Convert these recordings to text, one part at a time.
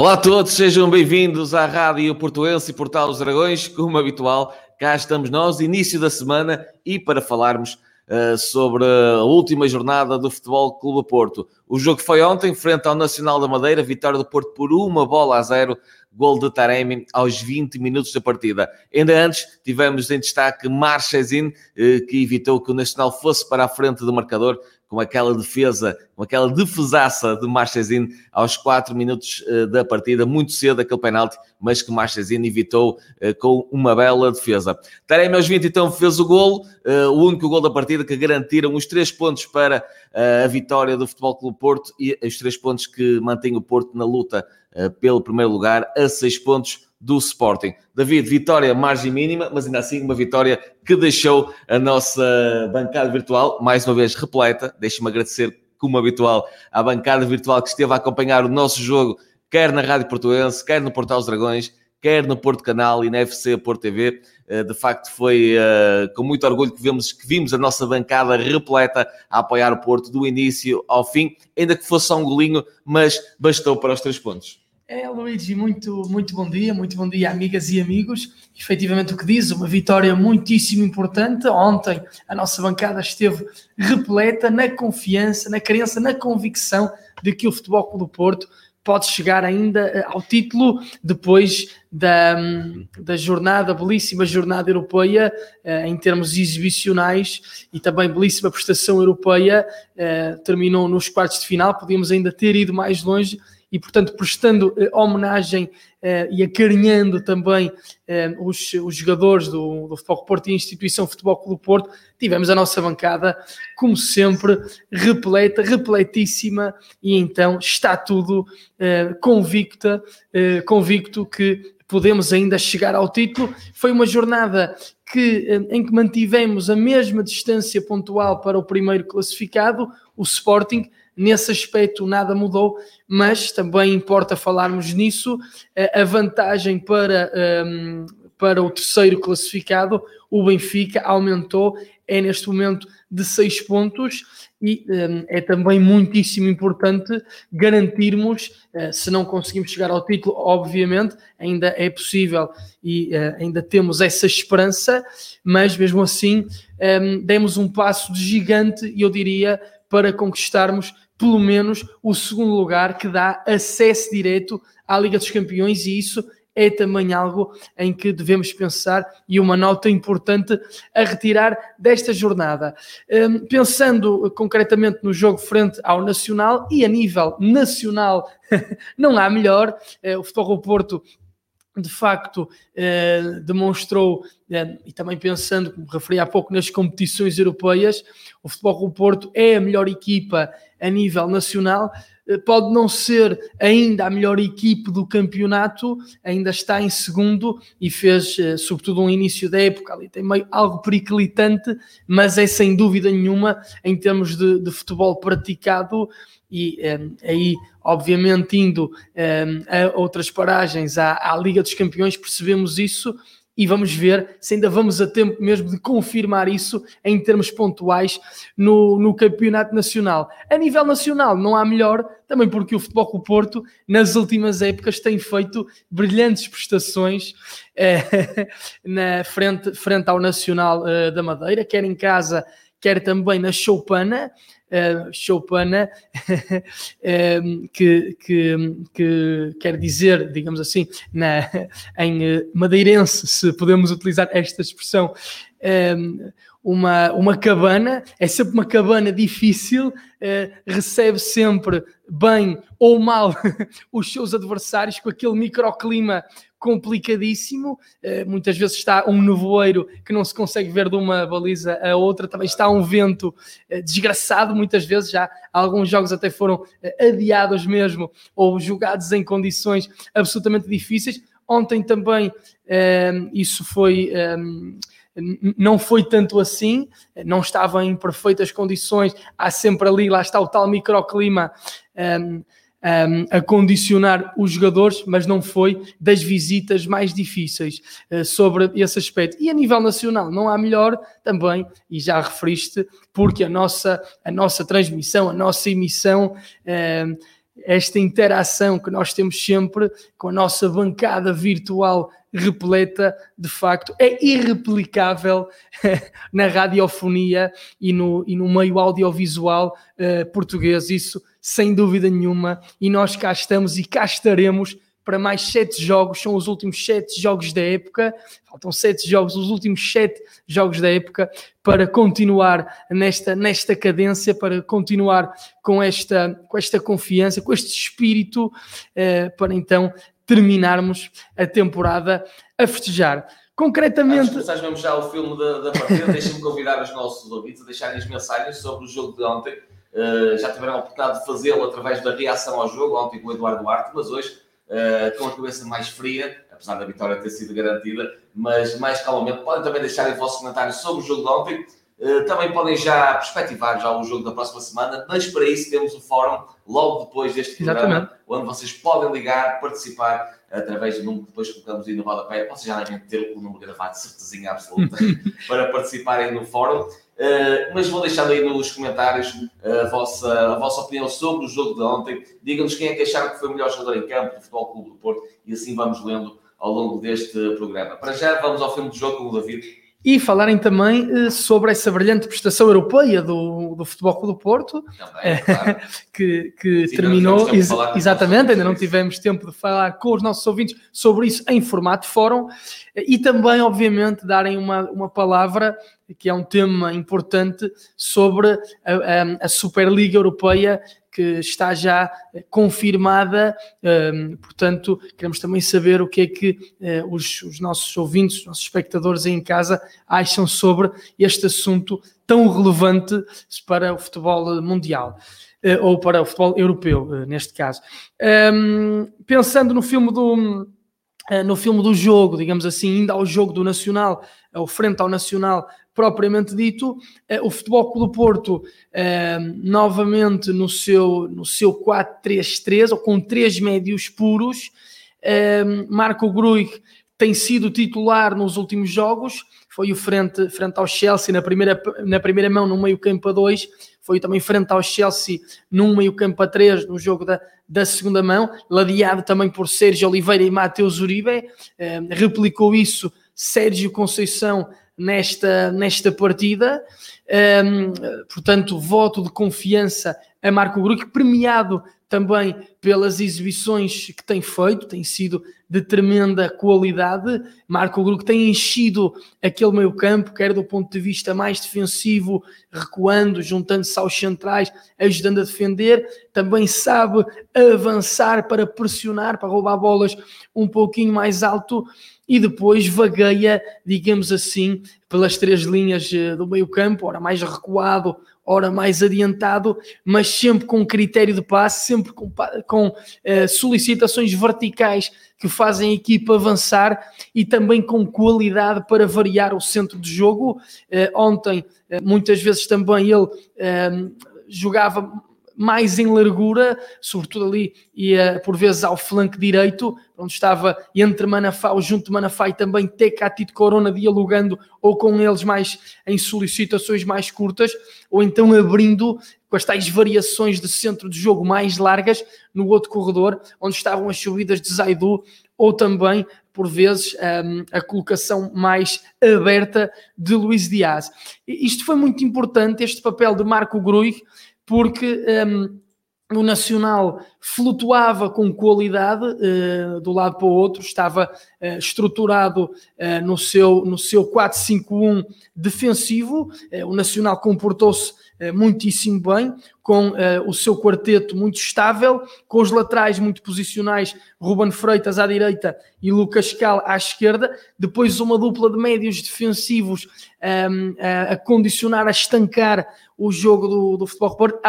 Olá a todos, sejam bem-vindos à Rádio Portuense e Portal dos Dragões. Como habitual, cá estamos nós, início da semana, e para falarmos uh, sobre a última jornada do Futebol Clube Porto. O jogo foi ontem, frente ao Nacional da Madeira, vitória do Porto por uma bola a zero, gol de Taremi aos 20 minutos da partida. Ainda antes, tivemos em destaque Marchesin, uh, que evitou que o Nacional fosse para a frente do marcador, com aquela defesa, com aquela defesaça de Marchesin aos 4 minutos uh, da partida, muito cedo aquele penalti, mas que Marchesin evitou uh, com uma bela defesa. Taremi aos 20 então fez o golo, uh, o único gol da partida que garantiram os três pontos para a vitória do Futebol Clube Porto e os três pontos que mantém o Porto na luta pelo primeiro lugar a seis pontos do Sporting. David, vitória margem mínima, mas ainda assim uma vitória que deixou a nossa bancada virtual, mais uma vez repleta. Deixe-me agradecer, como habitual, à bancada virtual que esteve a acompanhar o nosso jogo, quer na Rádio Portuense, quer no Portal dos Dragões, quer no Porto Canal e na FC Porto TV. Eh, de facto, foi uh, com muito orgulho que vimos, que vimos a nossa bancada repleta a apoiar o Porto do início ao fim, ainda que fosse só um golinho, mas bastou para os três pontos. É, Luigi, muito, muito bom dia, muito bom dia, amigas e amigos. Efetivamente, o que diz, uma vitória muitíssimo importante. Ontem, a nossa bancada esteve repleta na confiança, na crença, na convicção de que o Futebol Clube do Porto pode chegar ainda eh, ao título depois da, da jornada, belíssima jornada europeia eh, em termos exibicionais e também belíssima prestação europeia. Eh, terminou nos quartos de final, podíamos ainda ter ido mais longe e, portanto, prestando eh, homenagem eh, e acarinhando também eh, os, os, jogadores do, do Futebol Porto e a instituição Futebol Clube Porto, tivemos a nossa bancada, como sempre, repleta, repletíssima, e então está tudo convicta, convicto que podemos ainda chegar ao título. Foi uma jornada que, em que mantivemos a mesma distância pontual para o primeiro classificado, o Sporting, Nesse aspecto nada mudou, mas também importa falarmos nisso. A vantagem para, um, para o terceiro classificado, o Benfica, aumentou, é neste momento de seis pontos e um, é também muitíssimo importante garantirmos, uh, se não conseguimos chegar ao título, obviamente, ainda é possível e uh, ainda temos essa esperança, mas mesmo assim um, demos um passo de gigante, eu diria, para conquistarmos pelo menos o segundo lugar que dá acesso direto à Liga dos Campeões e isso é também algo em que devemos pensar e uma nota importante a retirar desta jornada. Um, pensando concretamente no jogo frente ao Nacional e a nível nacional, não há melhor. Uh, o Futebol Porto de facto eh, demonstrou, eh, e também pensando, como referi há pouco, nas competições europeias, o Futebol do Porto é a melhor equipa a nível nacional, eh, pode não ser ainda a melhor equipe do campeonato, ainda está em segundo e fez, sobretudo, um início da época ali, tem meio algo periclitante, mas é sem dúvida nenhuma, em termos de, de futebol praticado, e um, ehm, aí, obviamente, indo um, ehm, a outras paragens à, à, Liga dos Campeões, percebemos isso e vamos ver se ainda vamos a tempo mesmo de confirmar isso em termos pontuais no, no Campeonato Nacional. A nível nacional, não há melhor, também porque o Futebol do Porto, nas últimas épocas, tem feito brilhantes prestações eh, na frente, frente ao Nacional eh, da Madeira, quer em casa, quer também na Choupana uh, choupana, uh, que, que, que, quer dizer, digamos assim, na, em eh, madeirense, se podemos utilizar esta expressão, um, uma, uma cabana, é sempre uma cabana difícil, uh, recebe sempre bem ou mal os seus adversários com aquele microclima complicadíssimo. Uh, muitas vezes está um nevoeiro que não se consegue ver de uma baliza a outra, também está um vento uh, desgraçado. Muitas vezes já alguns jogos até foram uh, adiados mesmo ou jogados em condições absolutamente difíceis. Ontem também isso foi. Não foi tanto assim, não estava em perfeitas condições, há sempre ali, lá está o tal microclima um, um, a condicionar os jogadores, mas não foi das visitas mais difíceis uh, sobre esse aspecto. E a nível nacional, não há melhor também, e já referiste, porque a nossa, a nossa transmissão, a nossa emissão. Uh, esta interação que nós temos sempre com a nossa bancada virtual repleta, de facto, é irreplicável na radiofonia e no, e no meio audiovisual uh, português, isso sem dúvida nenhuma, e nós cá estamos e cá estaremos para mais sete jogos, são os últimos sete jogos da época, faltam sete jogos, os últimos sete jogos da época, para continuar nesta, nesta cadência, para continuar com esta, com esta confiança, com este espírito, eh, para então terminarmos a temporada a festejar. Concretamente. Antes de já o filme da, da partida, deixem-me convidar os nossos ouvintes a deixarem as mensagens sobre o jogo de ontem. Uh, já tiveram a oportunidade de fazê-lo através da reação ao jogo, ontem com o Eduardo Duarte, mas hoje uh, com a cabeça mais fria, apesar da vitória ter sido garantida, mas mais calmamente. Podem também deixar os vossos comentários sobre o jogo de ontem. Uh, também podem já perspectivar já o jogo da próxima semana, mas para isso temos o fórum logo depois deste programa, Exatamente. onde vocês podem ligar, participar através do número que depois colocamos aí no rodapé. Vocês já devem ter o número gravado, certezinha absoluta, para participarem no fórum. Uh, mas vou deixar aí nos comentários a vossa, a vossa opinião sobre o jogo de ontem. Digam-nos quem é que acharam que foi o melhor jogador em campo do Futebol Clube do Porto e assim vamos lendo ao longo deste programa. Para já, vamos ao filme do jogo com o David e falarem também uh, sobre essa brilhante prestação europeia do, do Futebol Clube do Porto, também, claro. que, que Sim, terminou, ex exatamente, ainda não tivemos tempo de falar com os nossos ouvintes sobre isso em formato fórum, e também, obviamente, darem uma, uma palavra, que é um tema importante, sobre a, a, a Superliga Europeia que está já eh, confirmada, ehm, portanto, queremos também saber o que é que eh, os, os nossos ouvintes, os nossos espectadores aí em casa acham sobre este assunto tão relevante para o futebol mundial. Eh, ou para o futebol europeu, neste caso. Ehm, pensando no filme do no filme do jogo, digamos assim, ainda ao jogo do Nacional, ao frente ao Nacional, propriamente dito, eh, o Futebol Clube do Porto eh, novamente no seu, no seu 4-3-3, ou com três médios puros, eh, Marco Gruig tem sido titular nos últimos jogos, foi o frente, frente ao Chelsea na primeira, na primeira mão no meio campo a 2, foi também frente ao Chelsea num meio campo a 3 no jogo da, da segunda mão, ladeado também por Sérgio Oliveira e Mateus Uribe, replicou isso Sérgio Conceição nesta, nesta partida. Um, portanto, voto de confiança a Marco Gruque, premiado também pelas exibições que tem feito, tem sido de tremenda qualidade. Marco Gruque tem enchido aquele meio campo, quer do ponto de vista mais defensivo, recuando, juntando-se aos centrais, ajudando a defender. Também sabe avançar para pressionar, para roubar bolas um pouquinho mais alto e depois vagueia, digamos assim, pelas três linhas eh, do meio campo, ora mais recuado, ora mais adiantado, mas sempre com critério de passe, sempre com, com uh, solicitações verticais que fazem a equipa avançar e também com qualidade para variar o centro de jogo. Uh, ontem, muitas vezes também ele jogava mais em largura, sobretudo ali ia por vezes ao flanco direito, onde estava entre Manafá, ou junto de Manafá e também Tecatito Corona dialogando ou com eles mais em solicitações mais curtas, ou então abrindo com as tais variações de centro de jogo mais largas no outro corredor, onde estavam as subidas de Zaidu, ou também, por vezes, um, a colocação mais aberta de Luís Dias. Isto foi muito importante, este papel de Marco Gruig, porque um, o Nacional flutuava com qualidade uh, do lado para o outro, estava uh, estruturado uh, no seu, no seu 4-5-1 defensivo. o Nacional comportou-se muitíssimo bem, com o seu quarteto muito estável, com os laterais muito posicionais, Ruben Freitas à direita e Lucas Cal à esquerda. Depois, uma dupla de médios defensivos um, a condicionar, a estancar o jogo do, do Futebol Porto,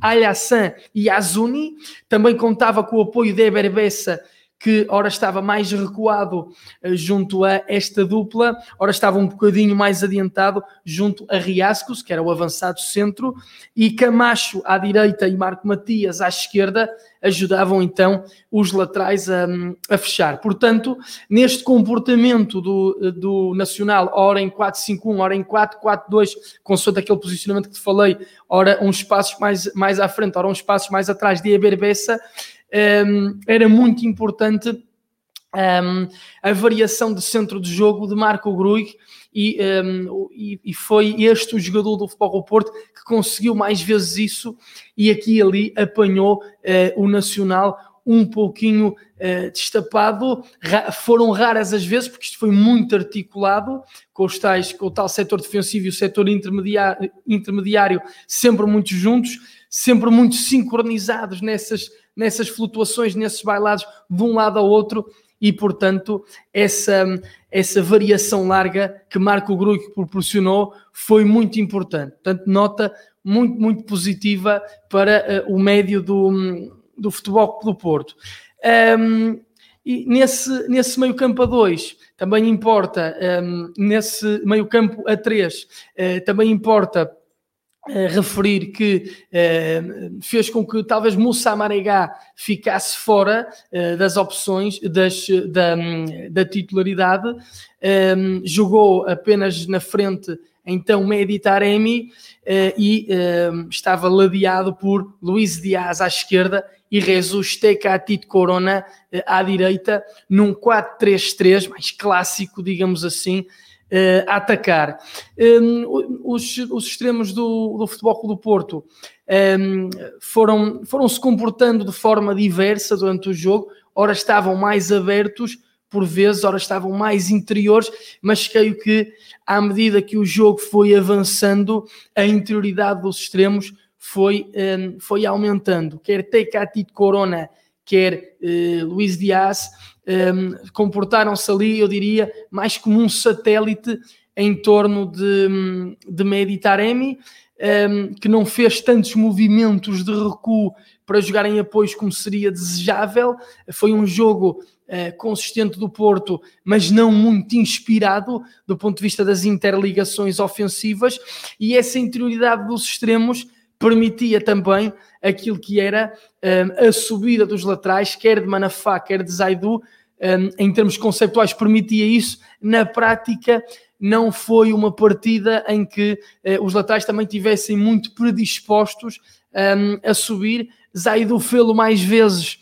Alhassan e Azuni. Também contava com o apoio de Eber Bessa que ora estava mais recuado uh, junto a esta dupla, ora estava um bocadinho mais adiantado junto a Riascos, que era o avançado centro, e Camacho à direita e Marco Matias à esquerda ajudavam então os laterais a, a fechar. Portanto, neste comportamento do, do Nacional, ora em 4-5-1, ora em 4-4-2, consoante aquele posicionamento que te falei, ora uns passos mais, mais à frente, ora uns passos mais atrás de Eberbessa, um, era muito importante um, a variação de centro de jogo de Marco Gruig e, um, e, e, foi este o jogador do Futebol do Porto que conseguiu mais vezes isso e aqui e ali apanhou uh, o Nacional um pouquinho uh, destapado. Ra foram raras as vezes, porque isto foi muito articulado com os tais, com o tal setor defensivo e o setor intermediário, intermediário sempre muito juntos, sempre muito sincronizados nessas, nessas flutuações, nesses bailados de um lado ao outro e, portanto, essa, essa variação larga que Marco Gruig proporcionou foi muito importante. Portanto, nota muito, muito positiva para uh, o médio do, do futebol do Porto. Um, e nesse, nesse meio campo a 2, também importa, um, nesse meio campo a 3, uh, também importa referir que uh, fez com que talvez Moussa Marega ficasse fora uh, das opções das, da, da titularidade, um, jogou apenas na frente então Medi Taremi uh, e estava ladeado por Luís Dias à esquerda e Jesus Tecatito Corona à direita, num 4-3-3 mais clássico, digamos assim, a atacar. Um, os, os extremos do, do Futebol Clube do Porto um, foram, foram se comportando de forma diversa durante o jogo, ora estavam mais abertos, por vezes, ora estavam mais interiores, mas creio que à medida que o jogo foi avançando, a interioridade dos extremos foi, um, foi aumentando. Quer Tecatito Corona, quer uh, Luís Dias, comportaram-se ali, eu diria, mais como um satélite em torno de, de Meditaremi, um, que não fez tantos movimentos de recuo para jogar em apoios como seria desejável. Foi um jogo uh, consistente do Porto, mas não muito inspirado do ponto de vista das interligações ofensivas, e essa interioridade dos extremos permitia também aquilo que era um, a subida dos laterais, quer de Manafá, quer de Zaidu, um, em termos conceptuais, permitia isso. Na prática, não foi uma partida em que uh, os laterais também tivessem muito predispostos um, a subir. Zaidu fê-lo mais vezes,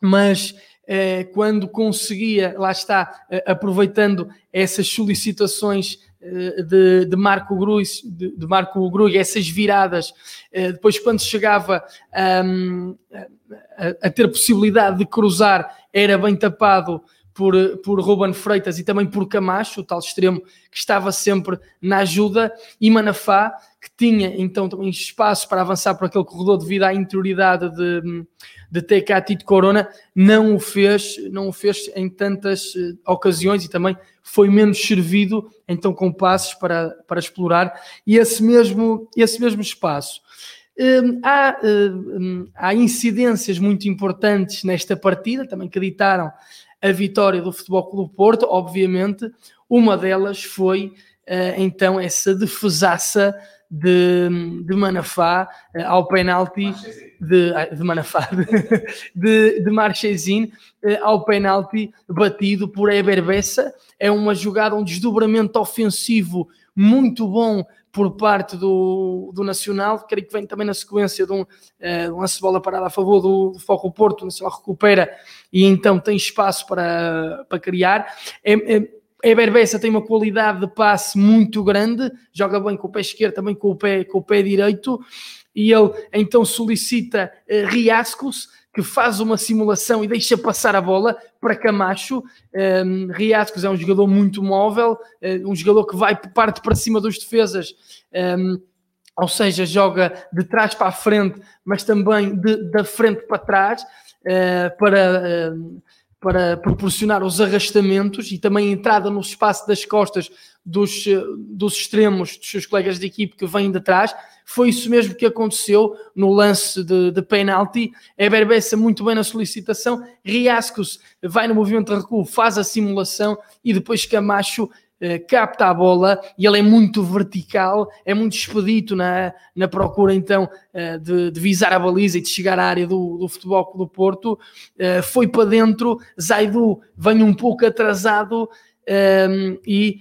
mas uh, quando conseguia, lá está, uh, aproveitando essas solicitações de, de, Marco Gruz, de, de Marco Grug, essas viradas, depois quando chegava um, a, a, ter possibilidade de cruzar, era bem tapado por, por Ruben Freitas e também por Camacho, o tal extremo que estava sempre na ajuda, e Manafá, que tinha então também espaço para avançar por aquele corredor devido à interioridade de, de TK de Corona, não o fez, não o fez em tantas uh, ocasiões e também foi menos servido então com passos para, para explorar e esse mesmo, esse mesmo espaço. Hum, há, hum, há incidências muito importantes nesta partida, também que a vitória do Futebol Clube Porto, obviamente. Uma delas foi uh, então essa defesaça de, de Manafá uh, ao penalti de, de Manafá, de, de Marchesin uh, ao penalti batido por Eber Bessa. É uma jogada, um desdobramento ofensivo muito bom por parte do, do Nacional, creio que vem também na sequência de um, uh, lance bola parada a favor do, do Foco Porto, o Nacional recupera e então tem espaço para, para criar. É, é, Eber Bessa tem uma qualidade de passe muito grande, joga bem com o pé esquerdo, também com o pé, com o pé direito, e ele então solicita uh, Riascos, que faz uma simulação e deixa passar a bola para Camacho. Um, Riascos é um jogador muito móvel, um jogador que vai parte para cima dos defesas, um, ou seja, joga de trás para a frente, mas também de, da frente para trás, para, uh, para proporcionar os arrastamentos e também a entrada no espaço das costas dos, dos extremos dos seus colegas de equipe que vêm de trás. Foi isso mesmo que aconteceu no lance de, de penalti. Eber Bessa muito bem na solicitação. Riascos vai no movimento de recuo, faz a simulação e depois Camacho eh, capta a bola e ele é muito vertical, é muito expedito na, na procura então uh, de, de, visar a baliza e de chegar à área do, do Futebol do Porto. Uh, foi para dentro, Zaidu vem um pouco atrasado um, e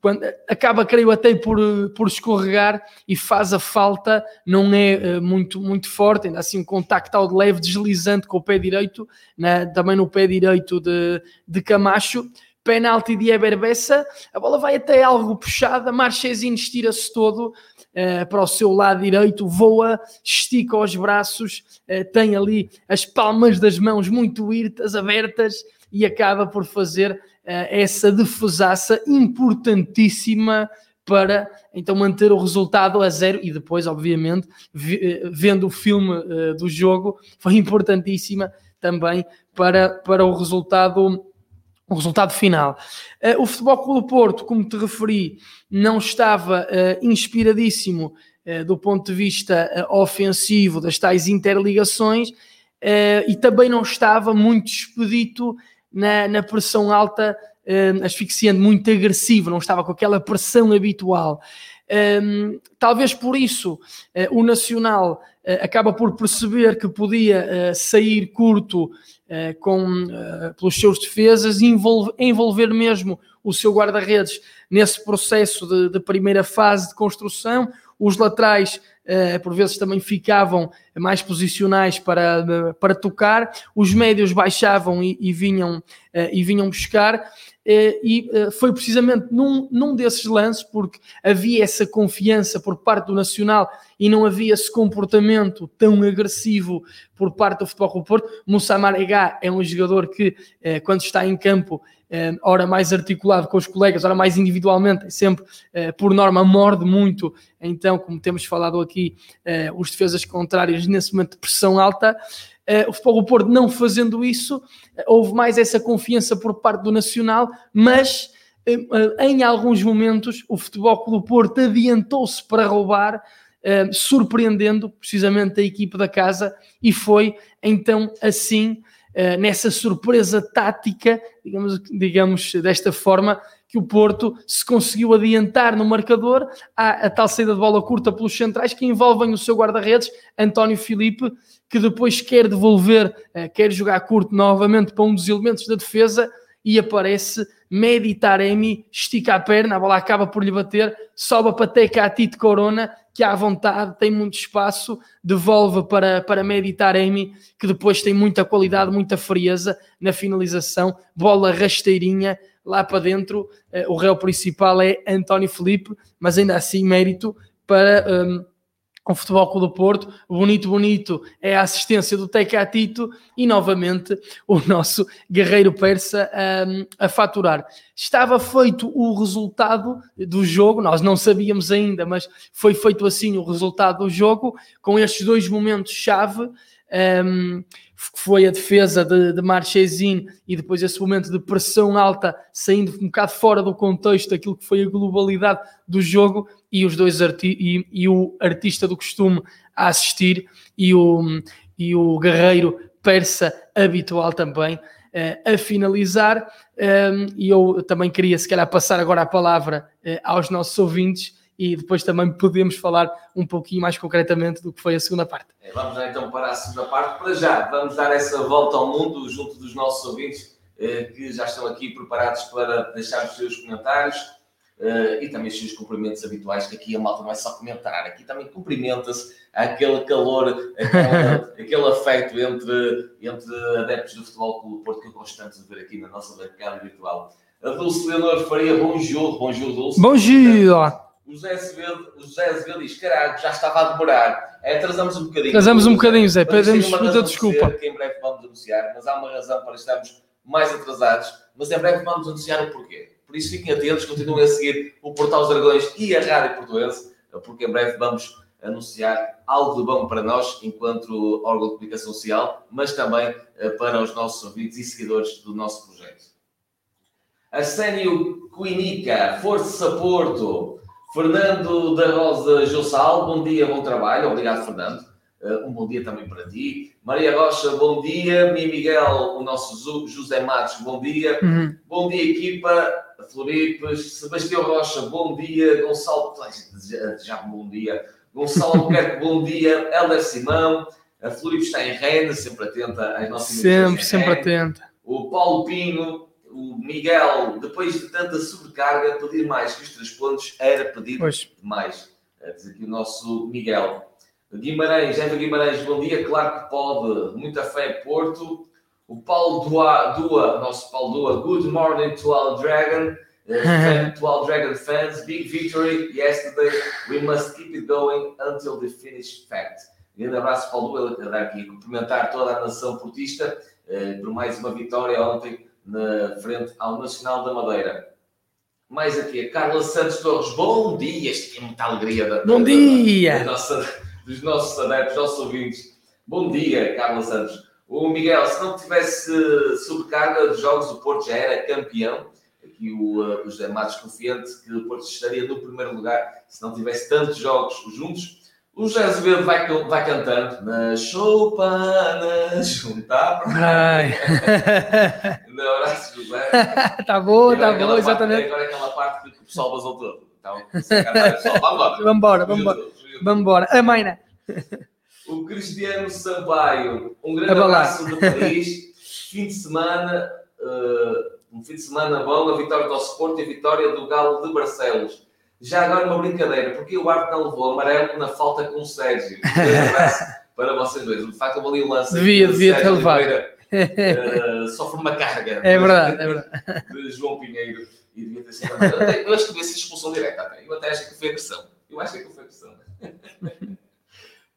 quando, acaba, creio, até por, por escorregar e faz a falta, não é muito, muito forte, ainda assim um contacto ao de leve, deslizante com o pé direito, né, também no pé direito de, de Camacho penalti de Eber Bessa, a bola vai até algo puxada, Marchesin estira-se todo uh, para o seu lado direito, voa, estica os braços, uh, tem ali as palmas das mãos muito irtas, abertas e acaba por fazer uh, essa defesaça importantíssima para então manter o resultado a zero. E depois, obviamente, vendo o filme do jogo, foi importantíssima também para, para o resultado o resultado final. Uh, o Futebol Clube do Porto, como te referi, não estava uh, inspiradíssimo uh, do ponto de vista ofensivo das tais interligações e também não estava muito expedito na, na pressão alta, asfixiante, muito agressivo, não estava com aquela pressão habitual. Um, talvez por isso o Nacional acaba por perceber que podia sair curto com, pelos seus defesas envolver, envolver mesmo o seu guarda-redes nesse processo de, de, primeira fase de construção. Os laterais, por vezes, também ficavam mais posicionais para, para tocar, os médios baixavam e, e vinham, e vinham buscar. Eh, e eh, foi precisamente num, num desses lances, porque havia essa confiança por parte do Nacional e não havia esse comportamento tão agressivo por parte do Futebol Clube Porto. Moussa Marega é um jogador que, eh, quando está em campo, ora mais articulado com os colegas, ora mais individualmente, é sempre, por norma, morde muito. Então, como temos falado aqui, os defesas contrários nesse momento de pressão alta, o Futebol do Porto não fazendo isso, uh, houve mais essa confiança por parte do Nacional, mas uh, em alguns momentos o Futebol do Porto adiantou-se para roubar, surpreendendo precisamente a equipe da casa, e foi então assim, nessa surpresa tática, digamos, digamos desta forma, que o Porto se conseguiu adiantar no marcador, há a tal saída de bola curta pelos centrais que envolvem o seu guarda-redes, António Filipe, que depois quer devolver, eh, quer jogar curto novamente para um dos elementos da defesa e aparece Meditaremi, estica a perna, a bola acaba por lhe bater, sobe para Teca a Tito Corona, que à vontade tem muito espaço, devolve para, para Meditaremi, que depois tem muita qualidade, muita frieza na finalização, bola rasteirinha lá para dentro. Eh, o réu principal é António Felipe, mas ainda assim mérito para. Um, o Futebol Clube do Porto, bonito, bonito é a assistência do Tecatito e novamente o nosso guerreiro persa um, a faturar. Estava feito o resultado do jogo, nós não sabíamos ainda, mas foi feito assim o resultado do jogo, com estes dois momentos-chave. Um, foi a defesa de, de Marchesin e depois esse momento de pressão alta, saindo um bocado fora do contexto daquilo que foi a globalidade do jogo, e os dois arti e, e, o artista do costume a assistir e o, e o guerreiro persa habitual também uh, a finalizar. Um, ehm, e eu também queria, se calhar, passar agora a palavra uh, aos nossos ouvintes e depois também podemos falar um pouquinho mais concretamente do que foi a segunda parte. É, vamos então para a segunda parte. Para já, vamos dar essa volta ao mundo junto dos nossos ouvintes uh, que já estão aqui preparados para deixar os seus comentários Uh, e também os seus cumprimentos habituais, que aqui a malta vai só comentar. Aqui também cumprimenta-se aquele calor, aquele, aquele afeto entre, entre adeptos do Futebol Clube Porto que eu gosto tanto de ver aqui na nossa bancada virtual. A Dulce Leonor Faria, bom jogo, bom jogo, Dulce. Bom dia! O José Azevedo, o José Azevedo diz: caralho, já estava a demorar. É, atrasamos um bocadinho. Atrasamos um bocadinho, Zé, pedimos muita desculpa. Que em breve vamos anunciar, mas há uma razão para estarmos mais atrasados. Mas em breve vamos anunciar o porquê. Por isso fiquem atentos, continuem a seguir o Portal dos Dragões e a Rádio Portuense, porque em breve vamos anunciar algo de bom para nós, enquanto órgão de comunicação social, mas também para os nossos ouvintes e seguidores do nosso projeto. Arsénio Quinica, Força Porto. Fernando da Rosa Jossal, bom dia, bom trabalho. Obrigado, Fernando. Uh, um bom dia também para ti. Maria Rocha, bom dia. Mi Miguel, o nosso José Matos, bom dia. Uhum. Bom dia, equipa. Floripes, Sebastião Rocha, bom dia. Gonçalo, já bom dia. Gonçalo Albuquerque, bom dia. Helder Simão, a Floripes está em Rennes, sempre atenta às nossas Sempre, sempre atenta. O Paulo Pinho, o Miguel, depois de tanta sobrecarga, pedir mais que os três pontos era pedir pois. mais. Diz aqui o nosso Miguel. Guimarães, Eva Guimarães, bom dia. Claro que pode. Muita fé, Porto. O Paulo Dua, Dua nosso Paulo Dua, good morning to all Dragon. Uh, to all Dragon fans, big victory yesterday. We must keep it going until the finish fact. Grande abraço, Paulo Dua. Ele dar aqui cumprimentar toda a nação portista uh, por mais uma vitória ontem na frente ao Nacional da Madeira. Mais aqui, a Carla Santos Torres. Bom dia! Isto é muita alegria da, Bom da, dia! Da, nossa, dos nossos adeptos, dos nossos ouvintes. Bom dia, Carla Santos. O Miguel, se não tivesse sobrecarga de jogos, o Porto já era campeão. Aqui o, uh, o José Matos confiante que o Porto estaria no primeiro lugar se não tivesse tantos jogos juntos. O José Azevedo vai, vai cantando na choupana, juntar Ai. No abraço, José. tá bom, tá bom, exatamente. Agora aquela parte que o pessoal basou todo. Então, vamos embora. Vamos embora, vamos embora. A Maina. O Cristiano Sampaio, um grande abraço de Paris. fim de semana, uh, um fim de semana bom, a vitória do Sport e a vitória do Galo de Barcelos. Já agora uma brincadeira, porque o Arte não levou amarelo na falta com o Sérgio? para vocês dois. De facto, eu ali o lance. Devia, devia ter levado. Uh, sofre uma carga. É verdade, é verdade. De João Pinheiro. E devia ter sido. Eu acho que devia ser expulsão direta até. Eu até acho que foi agressão. Eu acho que foi agressão.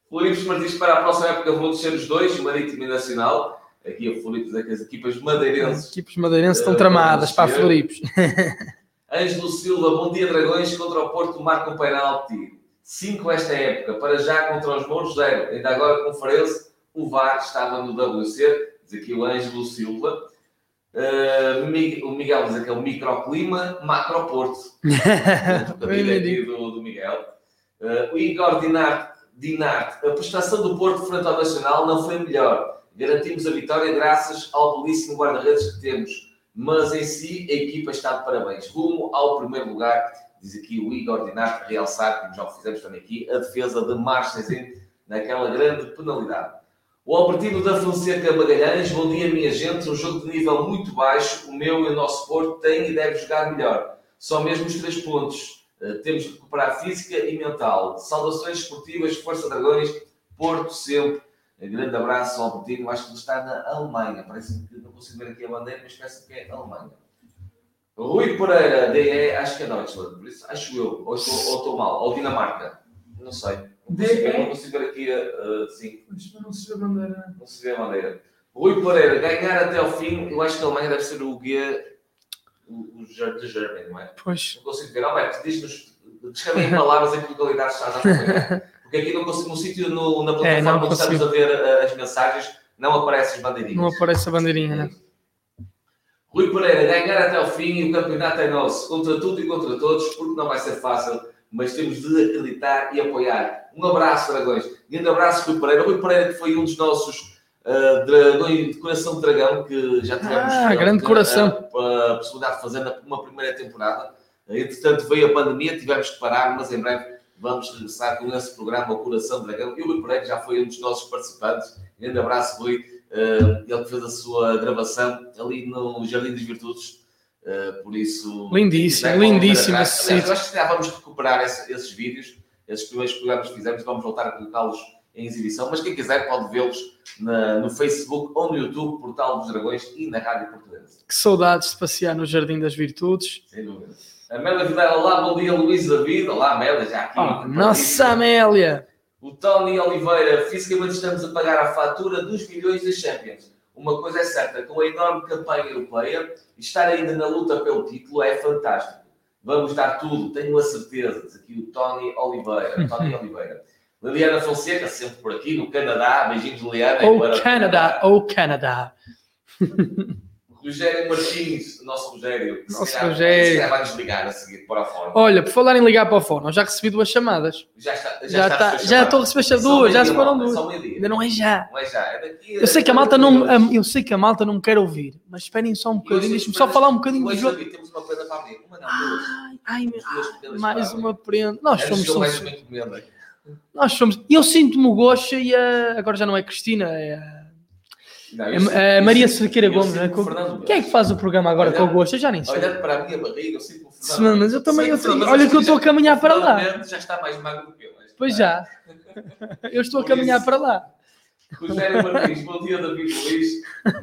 Floripes Martins para a próxima época vão descer os dois, Marítimo e Nacional. Aqui a Floripes é que as equipas madeirenses. As equipas madeirenses estão tramadas para a. Ângelo Silva, bom dia Dragões, contra o Porto marca um penalti. 5 esta época, para já contra os Mouros, 0. Ainda agora conferência, o VAR estava no WC, diz aqui o Ângelo Silva. Uh, o Miguel diz que é o microclima, macroporto. Trocadilho aqui do, do Miguel. Uh, o Igor Dinarte, Dinarte, a prestação do Porto frente ao Nacional não foi melhor. Garantimos a vitória graças ao belíssimo guarda-redes que temos mas em si a equipa está de parabéns. Rumo ao primeiro lugar, diz aqui o Igor Dinarte, realçar, como já o fizemos também aqui, a defesa de Marchesem naquela grande penalidade. O Albertino da Fonseca Magalhães, bom dia minha gente, um jogo de nível muito baixo, o meu e o nosso Porto tem e deve jogar melhor. Só mesmo os três pontos. Uh, temos de recuperar física e mental. Saudações esportivas, Força Dragões, Porto sempre Grande abraço ao Albertino, acho que ele está na Alemanha. Parece que não consigo ver aqui a bandeira, mas parece que é Alemanha. Rui Pereira, DE, acho que é Deutschland, por isso acho eu, ou estou, mal, ou Dinamarca, não sei. Não consigo, ver, não consigo ver aqui, uh, sim. Mas não se vê a bandeira. Não se vê a bandeira. Rui Pereira, ganhar até ao fim, eu acho que a Alemanha deve ser o guia, o, o de Germany, não é? Pois. Não consigo ver. Alberto, diz-nos, descreve em palavras em que localidade estás a fazer. Porque aqui no, no sítio, no, na é, plataforma é, onde estamos a ver uh, as mensagens, não aparecem as bandeirinhas. Não aparece a bandeirinha, né? Rui Pereira, ganhar até o fim e o campeonato é nosso, contra tudo e contra todos, porque não vai ser fácil, mas temos de acreditar e apoiar. Um abraço, Dragões. Grande abraço, Rui Pereira. Rui Pereira, que foi um dos nossos uh, dragões de coração de dragão, que já tivemos ah, grande coração. A, a, possibilidade de fazer uma primeira temporada. Entretanto, veio a pandemia, tivemos que parar, mas em breve vamos regressar com esse programa, o Coração Dragão. E o Rui Pereira já foi um dos nossos participantes. Grande abraço, Rui. Uh, ele fez a sua gravação ali no Jardim das Virtudes. Uh, por isso. Lindíssimo, lindíssimo esse sítio. Acho que já vamos recuperar esse, esses vídeos, esses primeiros programas que fizemos, vamos voltar a colocá-los em exibição. Mas quem quiser pode vê-los no Facebook ou no YouTube, Portal dos Dragões e na Rádio Portuguesa. Que saudades de passear no Jardim das Virtudes. Sem dúvida. Amélia Vidal, olá, bom dia, Luís David. Olá, Amélia, já aqui. Oh, nossa Amélia! O Tony Oliveira, fisicamente estamos a pagar a fatura dos milhões das Champions. Uma coisa é certa, com a enorme campanha europeia, estar ainda na luta pelo título é fantástico. Vamos dar tudo, tenho a certeza. Diz aqui o Tony Oliveira. Tony Oliveira. Liliana Fonseca, sempre por aqui, no Canadá. Beijinhos, Liliana. Ou Canadá, ou Canadá. Rogério Martins, nosso Rogério. Nosso calhar, Rogério. Vai nos ligar a seguir para a fone. Olha, por falar em ligar para a fone, eu já recebi duas chamadas. Já está. Já, já, está, está, já estou a receber duas, já se foram duas. Ainda não é já. Não é já. É daqui, eu sei que a malta não, eu sei que a malta não me quer ouvir, mas esperem só um bocadinho, deixem-me só falar um bocadinho do jogo. Temos uma prenda para abrir. Uma não, duas. Ai, ai, mais uma prenda. Nós somos. Nós somos. Eu sinto-me o Gosta e. Agora já não é Cristina, é a. Não, é, Maria Cerqueira Gomes, né? Quem é que faz o programa agora olhando, com o Gosto? Eu já nem sei. Olhando para a minha barriga, eu sinto o Fernando. Mas eu também. Eu tenho, olha que eu estou a caminhar para lá. Já está mais magro do que eu. Pois já. Eu estou a caminhar para lá. Rogério Martins, bom dia, David Luiz.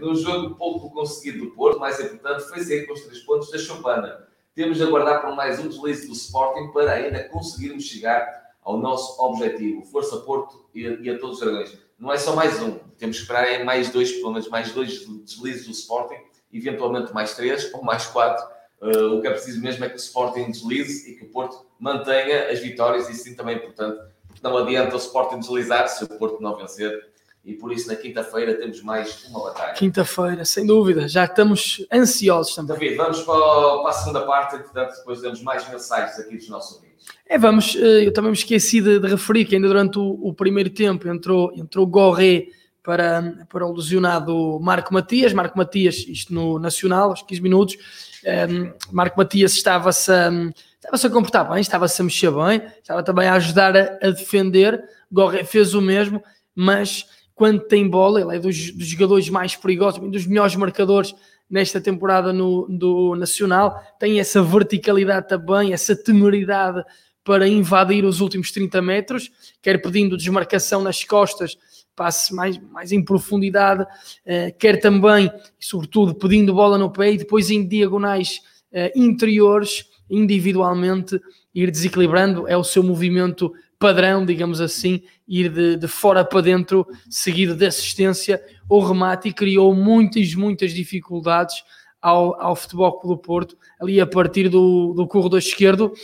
Num jogo pouco conseguido do Porto, mais importante foi sair com os três pontos da Chopana. Temos de aguardar por mais um deslize do Sporting para ainda conseguirmos chegar ao nosso objetivo. Força Porto e a, e a todos os dragões. Não é só mais um, temos que esperar mais dois, pelo menos mais dois deslizes do Sporting, eventualmente mais três ou mais quatro. Uh, o que é preciso mesmo é que o Sporting deslize e que o Porto mantenha as vitórias, e sim também é importante, porque não adianta o Sporting deslizar se o Porto não vencer. E por isso, na quinta-feira, temos mais uma batalha. Quinta-feira, sem dúvida, já estamos ansiosos também. David, vamos para, a segunda parte, entretanto, depois damos mais mensagens aqui dos nossos ouvintes. É, vamos, eh, eu também me esqueci de, de referir que ainda durante o, o, primeiro tempo entrou, entrou Gorré para, para o lesionado Marco Matias. Marco Matias, isto no Nacional, aos 15 minutos. Um, ehm, Marco Matias estava-se a, estava a comportar bem, estava-se a mexer bem, estava também a ajudar a, a defender. Gorré fez o mesmo, mas quando tem bola, ele é dos, dos jogadores mais perigosos, dos melhores marcadores nesta temporada no, do Nacional, tem essa verticalidade também, essa temeridade para invadir os últimos 30 metros, quer pedindo desmarcação nas costas, passe mais, mais em profundidade, eh, quer também, sobretudo, pedindo bola no pé e depois em diagonais eh, interiores, individualmente, ir desequilibrando, é o seu movimento padrão, digamos assim, ir de, de fora para dentro, seguido de assistência ou remate, e criou muitas, muitas dificuldades ao, ao Futebol Clube do Porto, ali a partir do, do corredor esquerdo,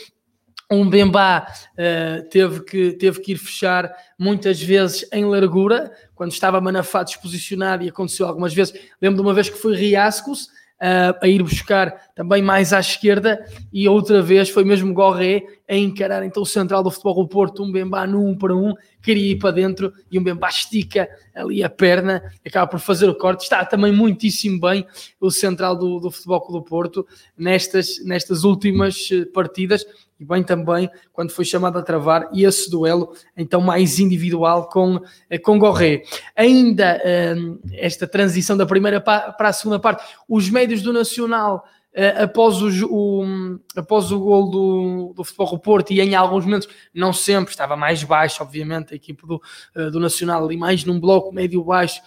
um Bembá uh, teve, que, teve que ir fechar muitas vezes em largura, quando estava Manafá desposicionado e aconteceu algumas vezes. Lembro de uma vez que foi Riascos uh, a ir buscar também mais à esquerda e outra vez foi mesmo Gorré a encarar então o central do futebol do Porto, um Bembá no 1 para 1, queria ir para dentro e um Bembá estica ali a perna, acaba por fazer o corte. Está também muitíssimo bem o central do, do futebol do Porto nestas, nestas últimas eh, partidas e bem também quando foi chamado a travar esse duelo então mais individual com, eh, com Gorré. Ainda um, esta transição da primeira para a segunda parte, os médios do Nacional uh, após, o, o, após o gol do, do Futebol Porto e em alguns momentos, não sempre, estava mais baixo, obviamente, a equipe do, uh, do Nacional ali mais num bloco médio-baixo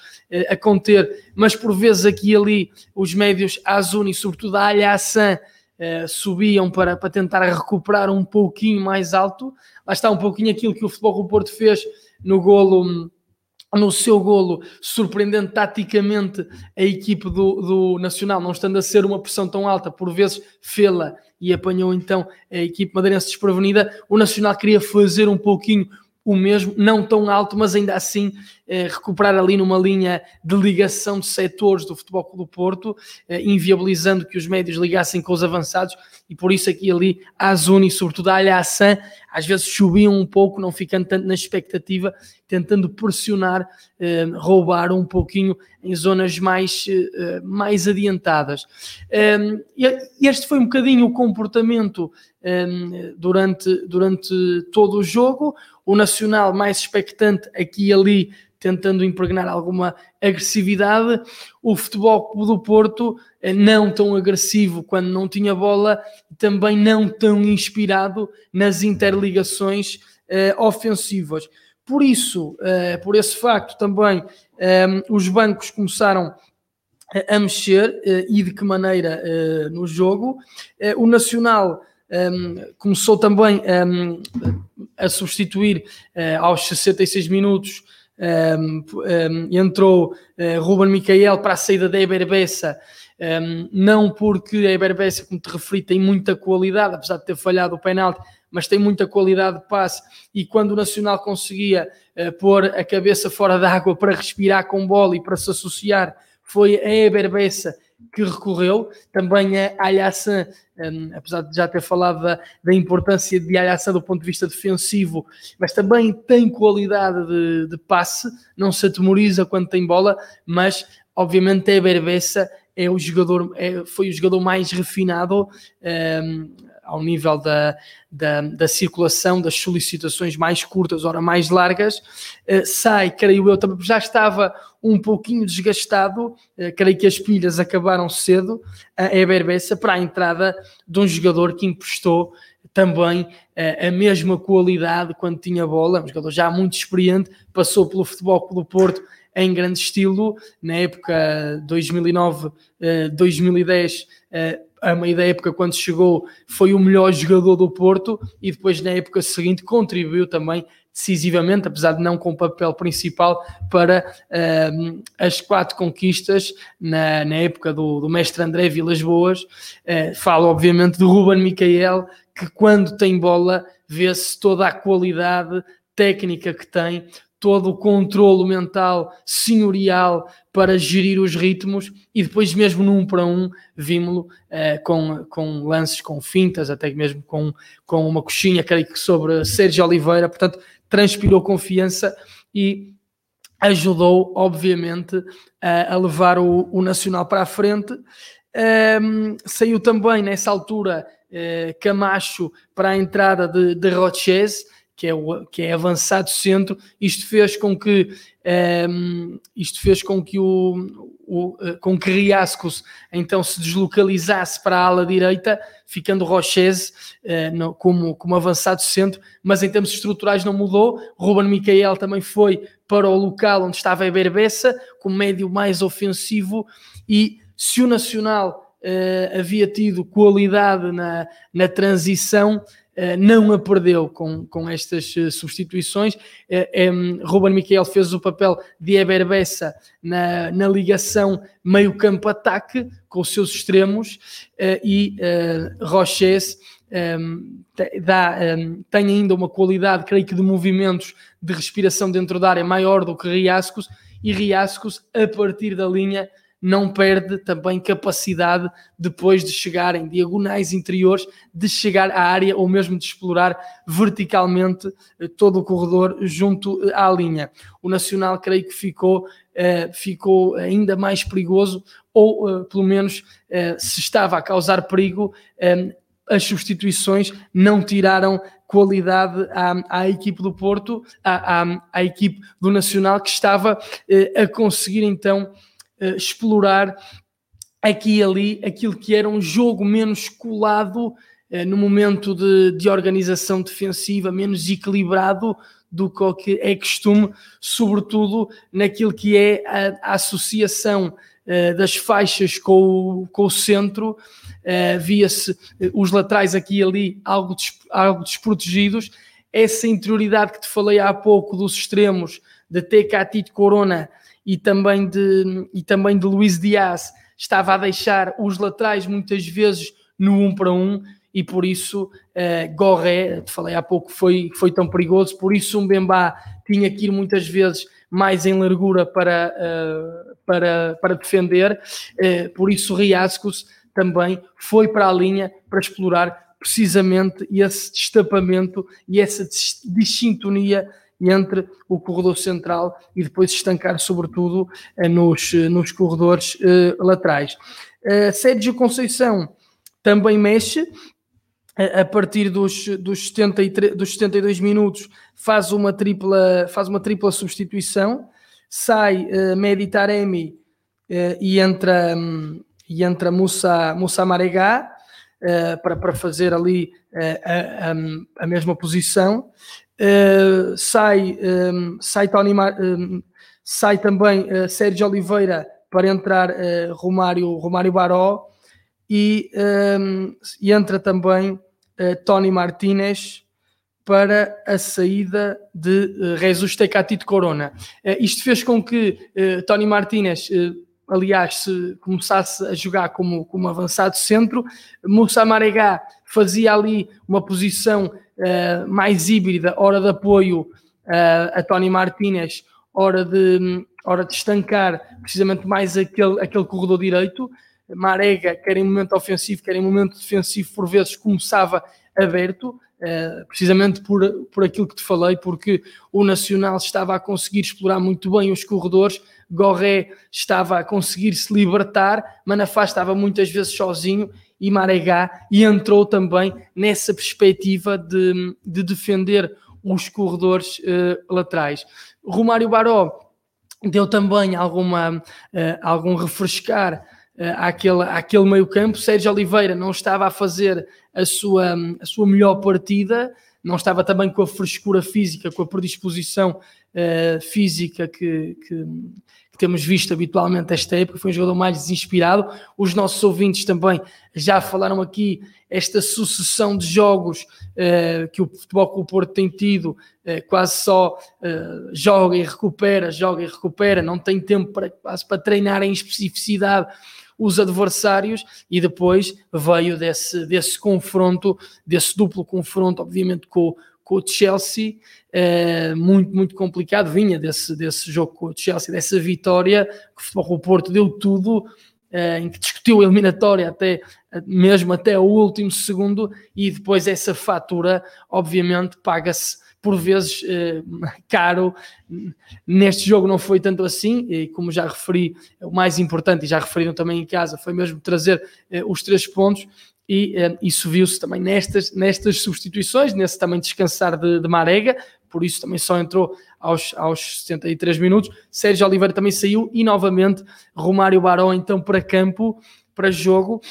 a conter, mas por vezes aqui e ali os médios Azuni, sobretudo a Alhaçan, subiam para, para tentar recuperar um pouquinho mais alto. Lá está um pouquinho aquilo que o Futebol do Porto fez no golo no seu golo, surpreendendo taticamente a equipe do, do Nacional, não estando a ser uma pressão tão alta, por vezes fê-la e apanhou então a equipe madeirense desprevenida. O Nacional queria fazer um pouquinho o mesmo, não tão alto, mas ainda assim eh, recuperar ali numa linha de ligação de setores do Futebol Clube do Porto, eh, inviabilizando que os médios ligassem com os avançados, e por isso aqui ali a Zuni, e sobretudo a Alhaçã, às vezes choviam um pouco, não ficando tanto na expectativa, tentando pressionar, eh, roubar um pouquinho em zonas mais, eh, mais adiantadas. Eh, este foi um bocadinho o comportamento eh, durante, durante todo o jogo, o Nacional mais expectante aqui e ali, tentando impregnar alguma agressividade. O futebol do Porto eh, não tão agressivo quando não tinha bola, também não tão inspirado nas interligações eh, ofensivas. Por isso, eh, por esse facto também, os bancos começaram a mexer e de que maneira no jogo. o Nacional começou também a substituir aos 66 minutos. Um, entrou uh, Ruben Micael para a saída da Eber Bessa um, não porque a Iberbessa, como te referi, tem muita qualidade, apesar de ter falhado o penalti, mas tem muita qualidade de passe. E quando o Nacional conseguia uh, pôr a cabeça fora d'água para respirar com bola e para se associar, foi a Eberbessa que recorreu, também a Alhaçan, um, apesar de já ter falado da, importância de Alhaçan do ponto de vista defensivo, mas também tem qualidade de, de passe, não se atemoriza quando tem bola, mas obviamente a Eberbessa é o jogador, é, foi o jogador mais refinado um, ao nível da, da, da, circulação, das solicitações mais curtas, ora mais largas, uh, sai, creio eu, também já estava um pouquinho desgastado, uh, creio que as pilhas acabaram cedo, a Eberbessa, para a entrada de um jogador que emprestou também uh, a mesma qualidade quando tinha bola, um jogador já muito experiente, passou pelo Futebol do Porto em grande estilo, na época 2009-2010 a meio da época, quando chegou, foi o melhor jogador do Porto e depois, na época seguinte, contribuiu também decisivamente, apesar de não com o papel principal, para uh, as quatro conquistas na, na época do, do, mestre André Vilas Boas. Uh, falo, obviamente, de Ruben Micael, que quando tem bola vê-se toda a qualidade técnica que tem, todo o controlo mental senhorial para gerir os ritmos e depois mesmo no um para um vimos-lo uh, com, com lances, com fintas, até mesmo com, com uma coxinha, creio que sobre Sérgio Oliveira, portanto transpirou confiança e ajudou obviamente a, a levar o, o, Nacional para a frente. Um, ehm, saiu também nessa altura uh, Camacho para a entrada de, de Roches que é, o, que é avançado centro, isto fez com que um, ehm, isto fez com que o, o eh, com que Riascos então se deslocalizasse para a ala direita, ficando Rochese uh, como, como avançado centro, mas em termos estruturais não mudou. Ruben Micael também foi para o local onde estava a Berbessa, com médio mais ofensivo, e se o Nacional Uh, havia tido qualidade na, na transição, não a perdeu com, com estas eh, substituições. Eh, Ruben Miquel fez o papel de Eber Bessa na, na ligação meio-campo-ataque com os seus extremos e Roches dá, tem ainda uma qualidade, creio que, de movimentos de respiração dentro da área maior do que Riascos e Riascos, a partir da linha, não perde também capacidade depois de chegar em diagonais interiores, de chegar à área ou mesmo de explorar verticalmente eh, todo o corredor junto eh, à linha. O Nacional creio que ficou, uh, ficou ainda mais perigoso, ou pelo menos se estava a causar perigo, as substituições não tiraram qualidade à, à equipe do Porto, à, à, à, equipe do Nacional, que estava a conseguir então uh, explorar aqui e ali aquilo que era um jogo menos colado uh, no momento de, de, organização defensiva, menos equilibrado do que é costume, sobretudo naquilo que é a, a associação uh, das faixas com o, com o centro. Via-se os laterais aqui e ali algo, des, algo desprotegidos. Essa interioridade que te falei há pouco dos extremos de Tecatito Corona e também de, e também de Luís Dias estava a deixar os laterais muitas vezes no um para um e por isso uh, Gorré, te falei há pouco, foi, foi tão perigoso, por isso um Bembá tinha que ir muitas vezes mais em largura para, uh, para, para defender, uh, por isso Riascos também foi para a linha para explorar precisamente esse destapamento e essa dissintonia entre o corredor central e depois estancar, sobretudo, eh, nos, eh, nos corredores uh, laterais. Uh, Sérgio Conceição também mexe. A partir dos, dos, 73, dos 72 minutos faz uma tripla, faz uma tripla substituição, sai uh, Medi Taremi uh, e entra, um, e entra Moussa, Moussa Maregá uh, para, para fazer ali a, a, a, mesma posição. Uh, sai, um, sai, Tony Mar, um, sai também uh, Sérgio Oliveira para entrar uh, Romário, Romário Baró e, um, e entra também Tony Martínez para a saída de uh, Jesus Tecatito Corona. isto fez com que Tony Martínez aliás, se começasse a jogar como, como avançado centro. Moussa Maregá fazia ali uma posição uh, mais híbrida, hora de apoio uh, a Tony Martínez, hora de, hora de estancar precisamente mais aquele, aquele corredor direito. Marega, quer em momento ofensivo, quer em momento defensivo, por vezes começava aberto. Uh, precisamente por, por aquilo que te falei, porque o Nacional estava a conseguir explorar muito bem os corredores, Gorré estava a conseguir se libertar, Manafá estava muitas vezes sozinho e Maregá e entrou também nessa perspectiva de, de defender os corredores uh, laterais. Romário Baró deu também alguma, uh, algum refrescar uh, àquele, àquele meio campo. Sérgio Oliveira não estava a fazer a sua, a sua melhor partida, não estava também com a frescura física, com a predisposição uh, física que, temos visto habitualmente esta época, foi um jogador mais desinspirado. Os nossos ouvintes também já falaram aqui esta sucessão de jogos uh, que o Futebol Clube Porto tem tido, uh, quase só joga e recupera, joga e recupera, não tem tempo para, para treinar em especificidade os adversários e depois veio desse, desse confronto, desse duplo confronto, obviamente com, com o Chelsea, eh, muito, muito complicado, vinha desse, desse jogo com o Chelsea, dessa vitória, que o Futebol Porto deu tudo, eh, em que discutiu a eliminatória até mesmo até o último segundo e depois essa fatura obviamente paga-se por vezes eh, caro. Neste jogo não foi tanto assim, e como já referi, o mais importante, e já referiram também em casa, foi mesmo trazer eh, os três pontos. E eh, isso viu-se também nestas, nestas substituições, nesse também descansar de, de Marega, por isso também só entrou aos, aos 73 minutos. Sérgio Oliveira também saiu e novamente Romário Barão então para campo, para jogo.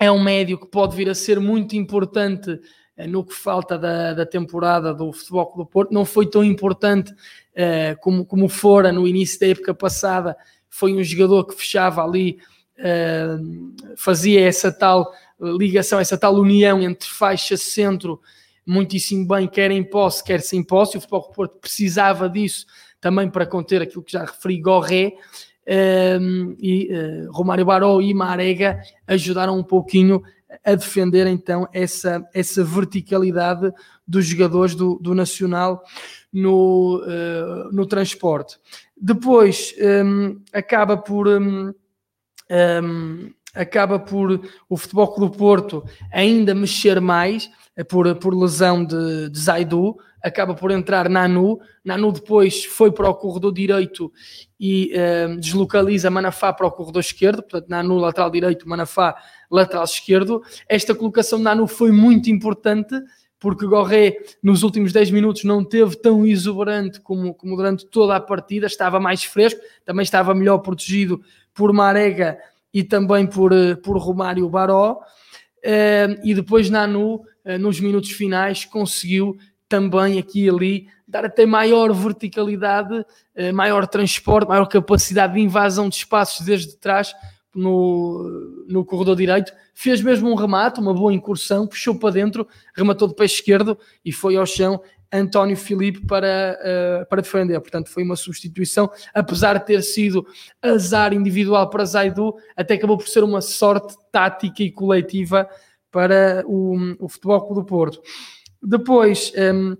É um médio que pode vir a ser muito importante eh, no que falta da, da temporada do Futebol do Porto. Não foi tão importante uh, como, como fora no início da época passada. Foi um jogador que fechava ali, uh, fazia essa tal ligação, essa tal união entre faixa centro muitíssimo bem, quer em posse, quer sem posse. O Futebol do Porto precisava disso também para conter aquilo que já referi, Gorré. Um, e uh, Romário Baró e Marega ajudaram um pouquinho a defender então essa, essa verticalidade dos jogadores do, do Nacional no, uh, no transporte. Depois um, acaba por. Um, um, acaba por o Futebol do Porto ainda mexer mais eh, por, por lesão de, de Zaidu, acaba por entrar Nanu. Nanu depois foi para o corredor direito e uh, deslocaliza Manafá para o corredor esquerdo, portanto, Nanu lateral direito, Manafá lateral esquerdo. Esta colocação de Nanu foi muito importante porque Gorré nos últimos 10 minutos não teve tão exuberante como, como durante toda a partida, estava mais fresco, também estava melhor protegido por Marega e também por, eh, por Romário Baró. Uh, e depois Nanu, uh, nos minutos finais, conseguiu também aqui e ali dar até maior verticalidade, maior transporte, maior capacidade de invasão de espaços desde trás no, no corredor direito. Fez mesmo um remate, uma boa incursão, puxou para dentro, rematou de pé esquerdo e foi ao chão António Filipe para, uh, para defender. Portanto, foi uma substituição, apesar de ter sido azar individual para Zaidu, até acabou por ser uma sorte tática e coletiva para o, o Futebol do Porto. Depois um,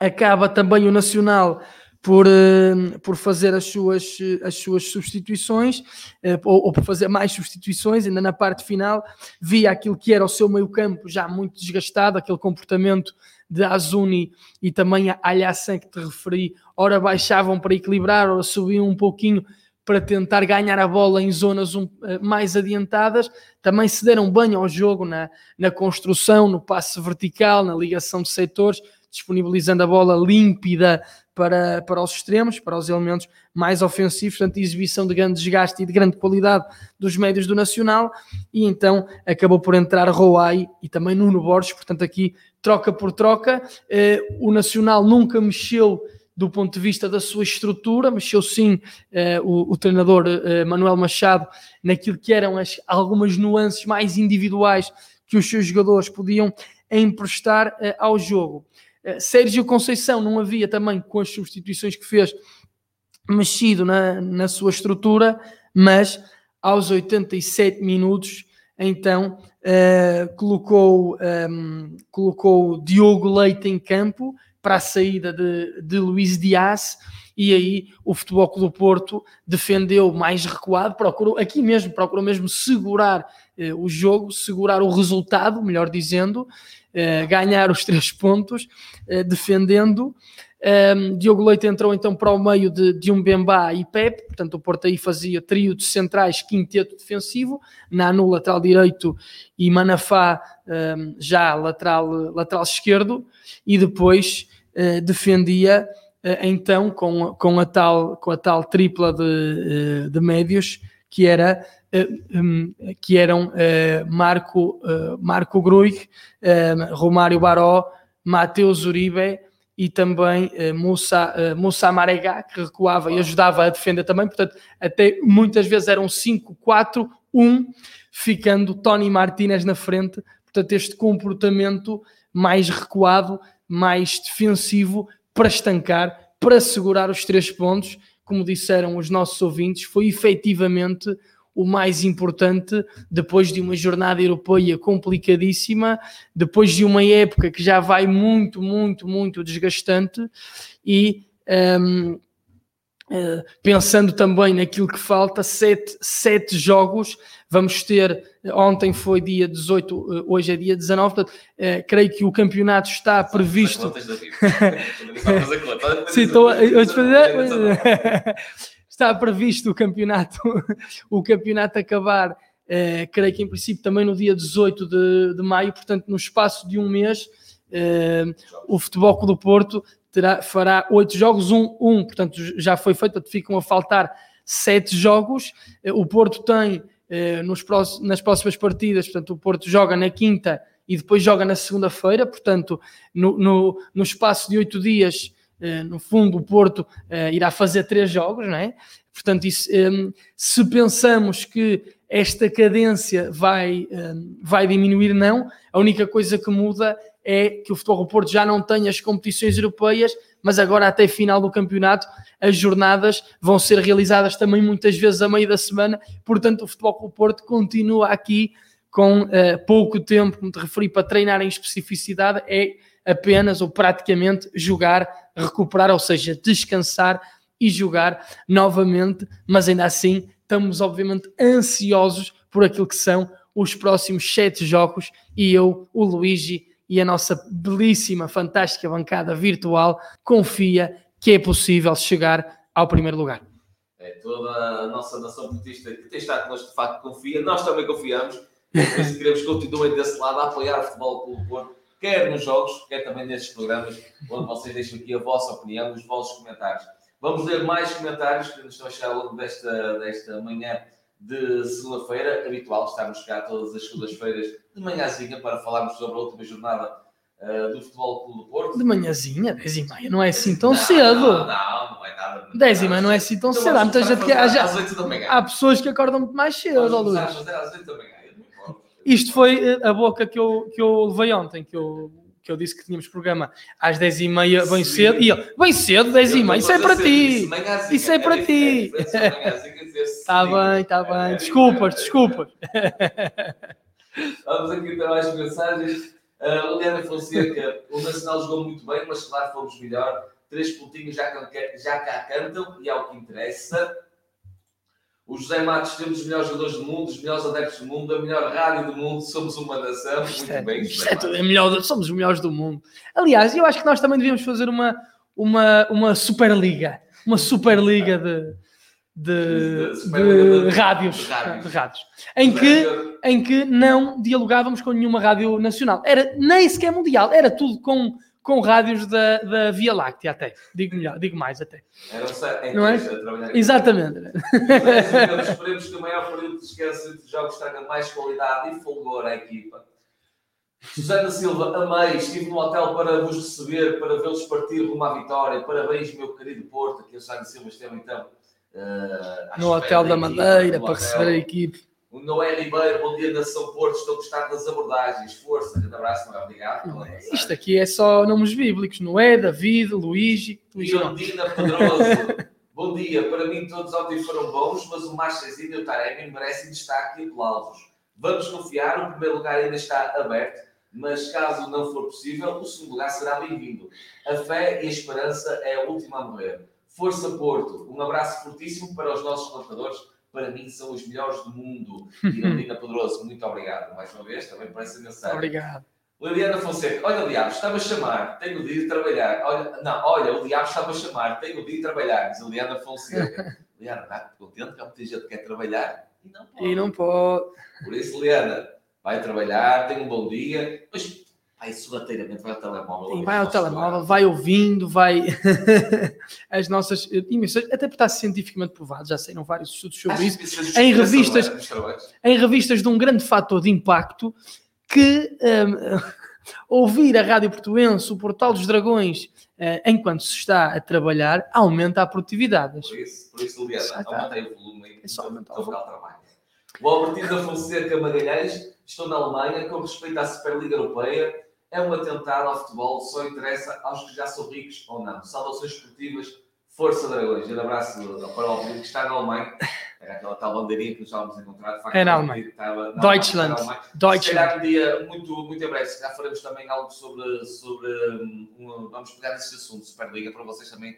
acaba também o Nacional por, uh, por fazer as suas, as suas substituições, uh, ou, ou, por fazer mais substituições, ainda na parte final, via aquilo que era o seu meio campo já muito desgastado, aquele comportamento de Azuni e também a Alhassan que te referi, ora baixavam para equilibrar, ora subiam um pouquinho para tentar ganhar a bola em zonas um, eh, mais adiantadas, também se deram bem ao jogo na, na construção, no passe vertical, na ligação de setores, disponibilizando a bola límpida para, para os extremos, para os elementos mais ofensivos, portanto, exibição de grande desgaste e de grande qualidade dos médios do Nacional, e então acabou por entrar Roai e também Nuno Borges, portanto, aqui troca por troca. Eh, o Nacional nunca mexeu do ponto de vista da sua estrutura, mexeu sim eh, o, o, treinador eh, Manuel Machado naquilo que eram as, algumas nuances mais individuais que os seus jogadores podiam emprestar ao jogo. Sérgio Conceição não havia também, com as substituições que fez, mexido na, na sua estrutura, mas aos 87 minutos, então uh, colocou, um, ehm, colocou Diogo Leite em campo para a saída de, de Luís Dias e aí o Futebol Clube do Porto defendeu mais recuado, procurou aqui mesmo, procurou mesmo segurar o jogo, segurar o resultado, melhor dizendo, uh, ganhar os três pontos, uh, defendendo. Ehm, Diogo Leite entrou então para o meio de, de um Bembá e Pepe, portanto o Porto aí fazia trio de centrais, quinteto defensivo, Nanu lateral direito e Manafá ehm, já lateral, lateral esquerdo, e depois defendia então com, com, a tal, com a tal tripla de, de médios que era que eram Marco, Marco Gruig, Romário Baró, Mateus Uribe e também uh, Moussa, uh, Moussa Marega, que recuava e ajudava a defender também, portanto, até muitas vezes eram 5-4-1, ficando Tony Martinez na frente, portanto, este comportamento mais recuado, mais defensivo, para estancar, para segurar os três pontos, como disseram os nossos ouvintes, foi efetivamente o mais importante depois de uma jornada europeia complicadíssima, depois de uma época que já vai muito, muito, muito desgastante e um, Uh, eh, pensando também naquilo que falta, sete, sete jogos. Vamos ter, ontem foi dia 18, uh, hoje é dia 19, portanto, uh, creio que o campeonato está previsto. Sim, estou a fazer está previsto o campeonato, o campeonato acabar, eh, creio que em princípio também no dia 18 de, de maio, portanto no espaço de um mês, eh, o Futebol Clube do Porto terá, fará oito jogos, um, um, portanto já foi feito, portanto ficam a faltar sete jogos, eh, o Porto tem nos nas próximas partidas, portanto o Porto joga na quinta e depois joga na segunda-feira, portanto no, no, no espaço de oito dias no fundo, o Porto eh, irá fazer três jogos, não é? Portanto, isso, ehm, se pensamos que esta cadência vai, ehm, vai diminuir, não. A única coisa que muda é que o Futebol do Porto já não tem as competições europeias, mas agora até final do campeonato as jornadas vão ser realizadas também muitas vezes a meio da semana, portanto o Futebol do Porto continua aqui com uh, pouco tempo, como te referi, para treinar em especificidade, é apenas ou praticamente jogar, recuperar, ou seja, descansar e jogar novamente, mas ainda assim estamos obviamente ansiosos por aquilo que são os próximos sete jogos e eu, o Luigi e a nossa belíssima, fantástica bancada virtual confia que é possível chegar ao primeiro lugar. É, toda a nossa nação portista que tem estado connosco de facto confia, nós também confiamos, isso queremos que continuem desse lado a apoiar o futebol do Porto quer nos jogos, quer também nestes programas, onde vocês deixam aqui a vossa opinião, os vossos comentários. Vamos ler mais comentários que nos estão a chegar ao longo desta, desta manhã de segunda-feira, habitual, estamos cá todas as segundas-feiras de manhãzinha para falarmos sobre a última jornada uh, do Futebol Clube do Porto. De manhãzinha, 10 e meia, não é assim tão não, cedo. Não, não, não é nada. 10 e meia não é assim tão então cedo. Há muita gente que. Há, já, há pessoas que acordam muito mais cedo, Luís. Às 8 da manhã. Isto foi eh, a boca que eu, que eu levei ontem, que eu, que eu disse que tínhamos programa às 10h30 bem Sim. cedo, e ele, bem cedo, 10h30, isso é para ti, isso é para ti. Está bem, está bem, desculpas, desculpas. Vamos aqui ter mais mensagens. Uh, Liliana Fonseca, o Nacional jogou muito bem, mas claro, fomos melhor. Três pontinhos já, já cá cantam e é o que interessa. O José Matos temos os melhores jogadores do mundo, os melhores adeptos do mundo, a melhor rádio do mundo, somos uma nação. Muito é, bem, José é, tudo, é melhor, somos os melhores do mundo. Aliás, eu acho que nós também devíamos fazer uma, uma, uma Superliga, uma Superliga de, de, de, de, de rádios, de rádios. Em, que, em que não dialogávamos com nenhuma rádio nacional. Era nem sequer mundial, era tudo com com rádios da, da Via Láctea até. Digo melhor, digo mais até. Era um não é? Exatamente. esperemos que o maior período de esquece de jogos traga mais qualidade e fulgor à equipa. Susana Silva, amei, estive no hotel para vos receber, para vê-los partir rumo à vitória. Parabéns, meu querido Porto, que a Susana Silva esteve então. Uh, no Hotel da Madeira, para receber a equipe. O Noé Ribeiro, bom dia Nação Porto, estou a gostar das abordagens. Força, grande abraço, Noé, obrigado. Não é. Isto aqui é só nomes bíblicos: Noé, David, Luigi, Luigi Iondina Pedroso. Bom dia, para mim todos ontem foram bons, mas o Machezinho e o Taremi merecem destaque e aplausos. Vamos confiar, o primeiro lugar ainda está aberto, mas caso não for possível, o segundo lugar será bem-vindo. A fé e a esperança é a última a morrer. Força Porto, um abraço fortíssimo para os nossos lutadores, para mim são os melhores do mundo. Irandina Poderoso, muito obrigado mais uma vez, também por essa mensagem. Obrigado. Liliana Fonseca, olha o diabo, estava a chamar, tenho de ir trabalhar. Olha, não, olha, o diabo estava a chamar, tenho de ir trabalhar, diz Liliana Fonseca. Liliana, está contente que há muita gente que quer trabalhar e não pode. E não pode. Por isso, Liliana, vai trabalhar, tenha um bom dia, mas vai sorrateiramente, vai ao telemóvel. Sim, vai ao telemóvel, vai ouvindo, vai as nossas emissões, até porque está cientificamente provado, já saíram vários estudos sobre isso, em revistas, em revistas de um grande fator de impacto que um, ouvir a Rádio Portuense, o Portal dos Dragões, uh, enquanto se está a trabalhar, aumenta a produtividade. Por isso, por isso Liliana, aumentei o volume é só aumentar o volume. trabalho. O Albertino da Fonseca Magalhães, estou na Alemanha, com respeito à Superliga Europeia, é um atentado ao futebol, só interessa aos que já são ricos ou não. Saudações esportivas, Força Dragões. Um abraço para o que está na Alemanha. Era aquela tal bandeirinha que nós estávamos a encontrar. Facto, é na Alemanha. Estava, na Deutschland. Alemanha. Deutschland. Se um dia muito, muito em breve, se calhar faremos também algo sobre. sobre um, vamos pegar nesse assunto, Superliga, para vocês também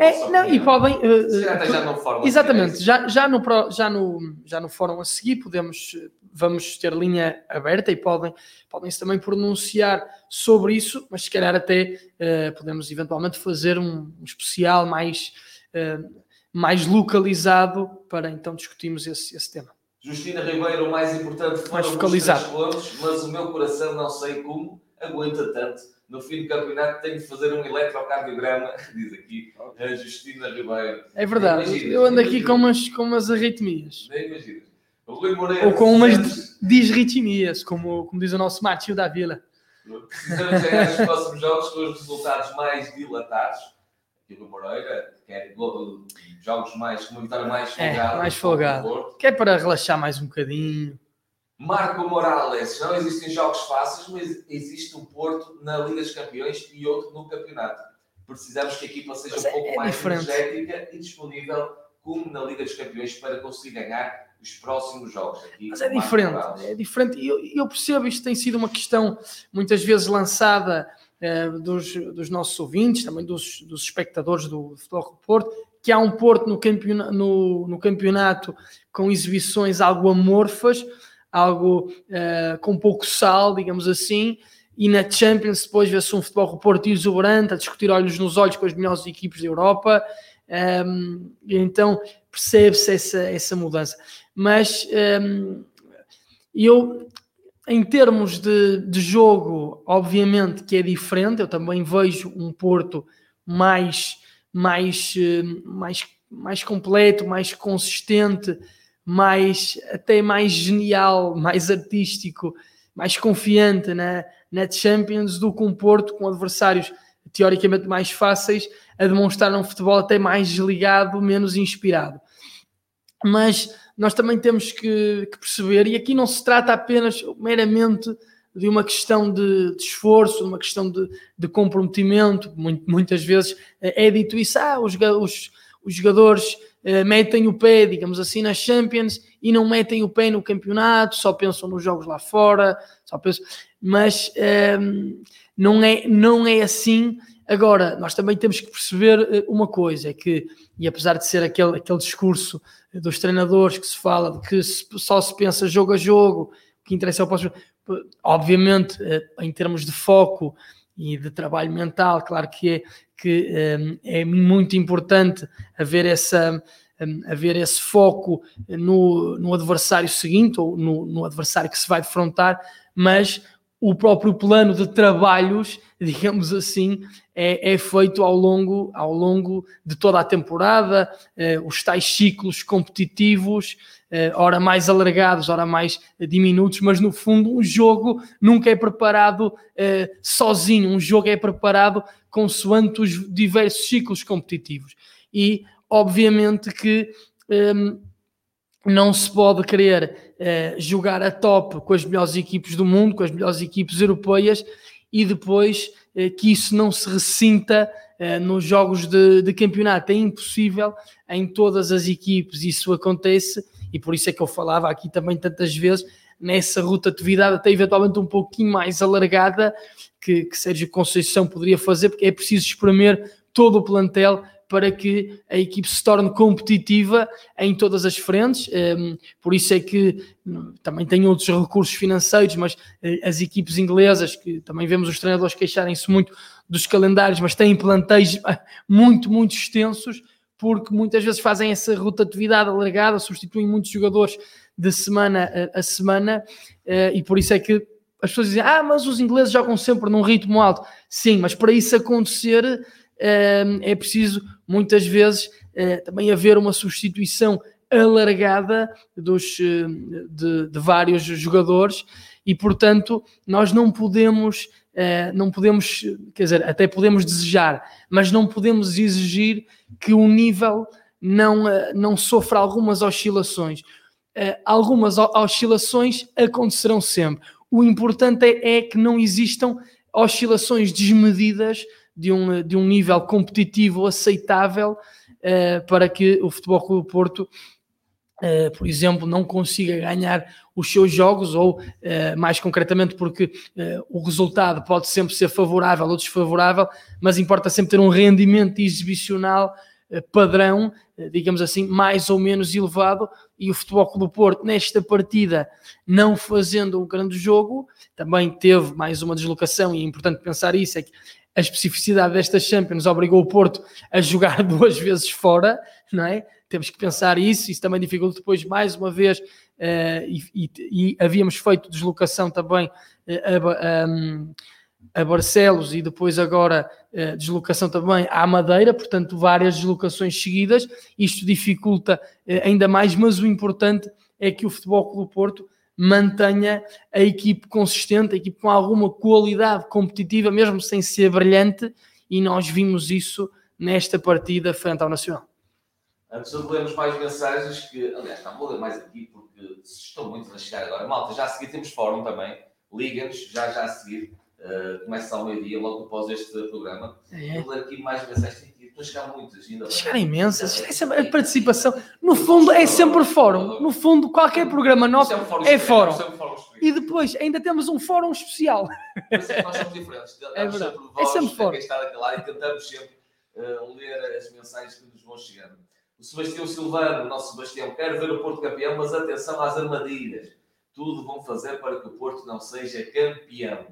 é, não, E podem. Uh, já fórum. Exatamente, já, já, no, já, no, já no fórum a seguir podemos. Vamos ter linha aberta e podem, podem-se também pronunciar sobre isso, mas se calhar até uh, podemos eventualmente fazer um, um especial mais. Uh, mais localizado para então discutirmos esse, esse tema. Justina Ribeiro, o mais importante foram mais focalizado. os pontos, mas o meu coração não sei como aguenta tanto. No fim do campeonato tenho de fazer um eletrocardiograma, diz aqui a Justina Ribeiro. É verdade, imaginas, eu ando aqui com umas, com umas arritmias. Nem imaginas. O Rui Moreira, Ou com umas disritmias, como, como diz o nosso Márcio da Vila. Precisamos ganhar os próximos jogos com os resultados mais dilatados. Aqui o Moreira quer jogos mais, uma vitória mais folgada. É, mais folgado. Que é para relaxar mais um bocadinho. Marco Morales, não existem jogos fáceis, mas existe um Porto na Liga dos Campeões e outro no campeonato. Precisamos que a equipa seja mas um é, pouco é mais diferente. energética e disponível, como na Liga dos Campeões, para conseguir ganhar os próximos jogos. Aqui, mas é diferente, é diferente. E eu, eu percebo, isto tem sido uma questão muitas vezes lançada eh, dos, dos, nossos ouvintes, também dos, dos espectadores do Futebol Porto, que há um Porto no campeonato, no, no campeonato com exibições algo amorfas, algo uh, com pouco sal, digamos assim, e na Champions depois vê-se um futebol Porto exuberante, a discutir olhos nos olhos com as melhores equipes da Europa, um, ehm, então percebe-se essa, essa mudança. Mas um, ehm, eu em termos de, de jogo, obviamente que é diferente. Eu também vejo um Porto mais, mais, eh, mais, mais completo, mais consistente, mais até mais genial, mais artístico, mais confiante na, na Champions do que um Porto com adversários teoricamente mais fáceis a demonstrar um futebol até mais desligado, menos inspirado. Mas nós também temos que, que, perceber, e aqui não se trata apenas meramente de uma questão de, de esforço, uma questão de, de comprometimento, muito, muitas vezes é dito isso, ah, os, os, os jogadores metem o pé, digamos assim, nas Champions e não metem o pé no campeonato, só pensam nos jogos lá fora, só pensam, mas uh, não, é, não é assim. Agora, nós também temos que perceber eh, uma coisa, é que, e apesar de ser aquele, aquele discurso dos treinadores que se fala de que só se pensa jogo a jogo, o que interessa é o próximo. Obviamente, eh, em termos de foco e de trabalho mental, claro que é, que eh, é muito importante haver, essa, eh, haver esse foco no, no adversário seguinte ou no, no adversário que se vai defrontar, mas o próprio plano de trabalhos, digamos assim, é, é, feito ao longo, ao longo de toda a temporada, eh, os tais ciclos competitivos, eh, ora mais alargados, ora mais diminutos, mas no fundo um jogo nunca é preparado eh, sozinho, um jogo é preparado consoante os diversos ciclos competitivos. E obviamente que ehm, não se pode querer uh, jogar a top com as melhores equipes do mundo, com as melhores equipes europeias e depois eh, que isso não se ressinta eh, nos jogos de, de, campeonato. É impossível em todas as equipes isso acontece e por isso é que eu falava aqui também tantas vezes nessa rotatividade até eventualmente um pouquinho mais alargada que, que Sérgio Conceição poderia fazer, porque é preciso espremer todo o plantel para que a equipe se torne competitiva em todas as frentes. Ehm, por isso é que também tem outros recursos financeiros, mas eh, as equipes inglesas, que também vemos os treinadores queixarem-se muito dos calendários, mas têm plantéis muito, muito extensos, porque muitas vezes fazem essa rotatividade alargada, substituem muitos jogadores de semana a semana, eh, e por isso é que as pessoas dizem, ah, mas os ingleses jogam sempre num ritmo alto. Sim, mas para isso acontecer é preciso muitas vezes eh, também haver uma substituição alargada dos, eh, de, de vários jogadores e portanto nós não podemos eh, não podemos, quer dizer, até podemos desejar, mas não podemos exigir que o nível não, não sofra algumas oscilações. Algumas oscilações acontecerão sempre. O importante é, é que não existam oscilações desmedidas de um, de um nível competitivo aceitável uh, para que o Futebol Clube Porto, uh, por exemplo, não consiga ganhar os seus jogos, ou uh, mais concretamente porque o resultado pode sempre ser favorável ou desfavorável, mas importa sempre ter um rendimento exibicional padrão, digamos assim, mais ou menos elevado, e o Futebol Clube Porto, nesta partida, não fazendo um grande jogo, também teve mais uma deslocação, e é importante pensar isso, é que a especificidade desta Champions obrigou o Porto a jogar duas vezes fora, não é? Temos que pensar isso, isso também dificulta depois mais uma vez, uh, e, e, e, havíamos feito deslocação também uh, a, um, a, Barcelos e depois agora uh, deslocação também à Madeira, portanto várias deslocações seguidas, isto dificulta ainda mais, mas o importante é que o Futebol Clube Porto mantenha a equipe consistente, a equipe com alguma qualidade competitiva, mesmo sem ser brilhante, e nós vimos isso nesta partida frente ao Nacional. Antes de lermos mais mensagens, que aliás, não vou ler mais aqui porque estão muitos a chegar agora. Malta, já a seguir temos fórum também. Liga-nos, já já a seguir. Uh, começa ao meio-dia, logo após este programa. É. Vou ler aqui mais mensagens Estão a chegar muitas ainda. Chegar imensas. É participação. No fundo, é sempre fórum. No fundo, qualquer programa nosso é fórum. E depois, ainda temos um fórum especial. É nós somos diferentes. É verdade. É sempre fórum. E tentamos sempre ler as mensagens que nos vão chegando. O Sebastião Silvano, o nosso Sebastião, quer ver o Porto campeão, mas atenção às armadilhas. Tudo vão fazer para que o Porto não seja campeão.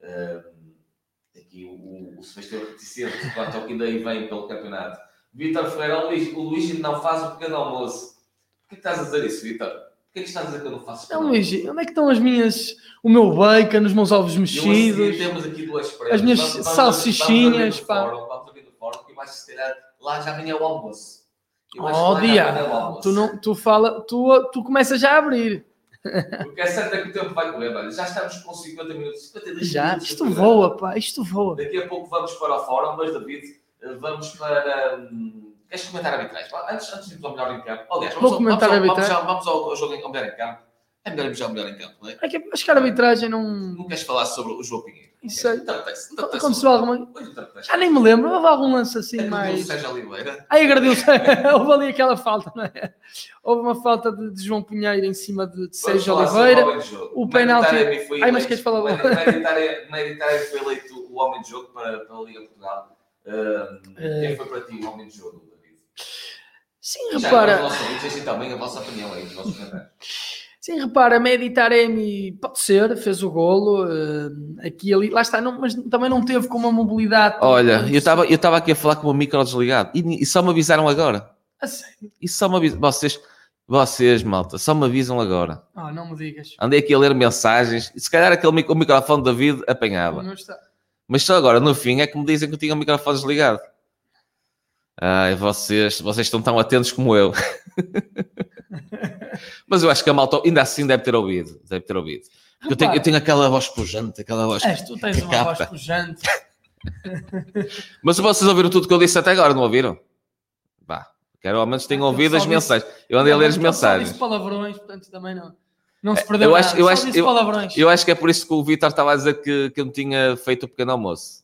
Uh, aqui o, o Sebastião reticente quanto ao que ainda vem pelo campeonato. Vitor Ferreira, o Luís, o Luís não faz o pequeno almoço. Por que estás a dizer isso, Vitor? Por que estás a dizer que eu não faço Não, Luís, onde é que estão as minhas, o meu bacon, os meus ovos mexidos? temos aqui duas As minhas vamos, salsichinhas, vamos pá. Fórum, vamos abrir no fórum, que mais se calhar lá já vem o almoço. Oh, dia, tu, não, tu, fala, tu, tu começas já a abrir. Porque é certo é que o tempo vai correr, olha, já estamos com 50 minutos, 52 já, minutos. Isto voa, pá, isto voa. Daqui a pouco vamos para o fórum, mas David, vamos para. Hum, queres comentar arbitrais? Antes, antes de ir ao melhor em campo. Aliás, vamos, Vou comentar vamos, vamos, vamos, vamos ao, jogo ao melhor em campo. É melhor irmos ao melhor em campo, não é? é que, acho que a arbitragem não. Não queres falar sobre o João Pinheiro? Isso aí. Aconteceu alguma. Já nem me lembro, houve algum lance assim é mais. Sérgio Oliveira. Ai, agradeço. houve ali aquela falta, não é? Houve uma falta de, de João Pinheiro em cima de, de Sérgio Oliveira. O penalti. Ai, mas queres falar editária foi eleito o homem de jogo para, para a Liga Portugal. Uh, quem foi para ti o homem de jogo, David? Sim, repara. Deixem também a vossa opinião aí, os vossos comentários. Sim, repara, Medi Taremi pode ser, fez o golo, uh, aqui ali, lá está, não, mas também não teve com uma mobilidade. Olha, eu estava eu aqui a falar com o micro desligado e, e, só me avisaram agora. A sério? E só me avisaram, vocês, vocês, malta, só me avisam agora. Ah, não me digas. Andei aqui a ler mensagens e se calhar aquele o microfone da David apanhava. Não está. Mas só agora, no fim, é que me dizem que eu tinha o microfone desligado. Ai, vocês, vocês estão tão atentos como eu. Mas eu acho que a malta ainda assim deve ter ouvido. Deve ter ouvido. Eu tenho, eu tenho, aquela voz pujante, aquela voz. És, tu tens uma capta. voz pujante. Mas vocês ouviram tudo que eu disse até agora, não ouviram? Vá. Quero ao menos tenham ouvido as mensagens. Eu andei a ler as mensagens. Eu palavrões, portanto também não. Não se perdeu eu nada, acho, eu, só acho, eu, eu acho que é por isso que o Vitor estava a dizer que, que eu não tinha feito o pequeno almoço.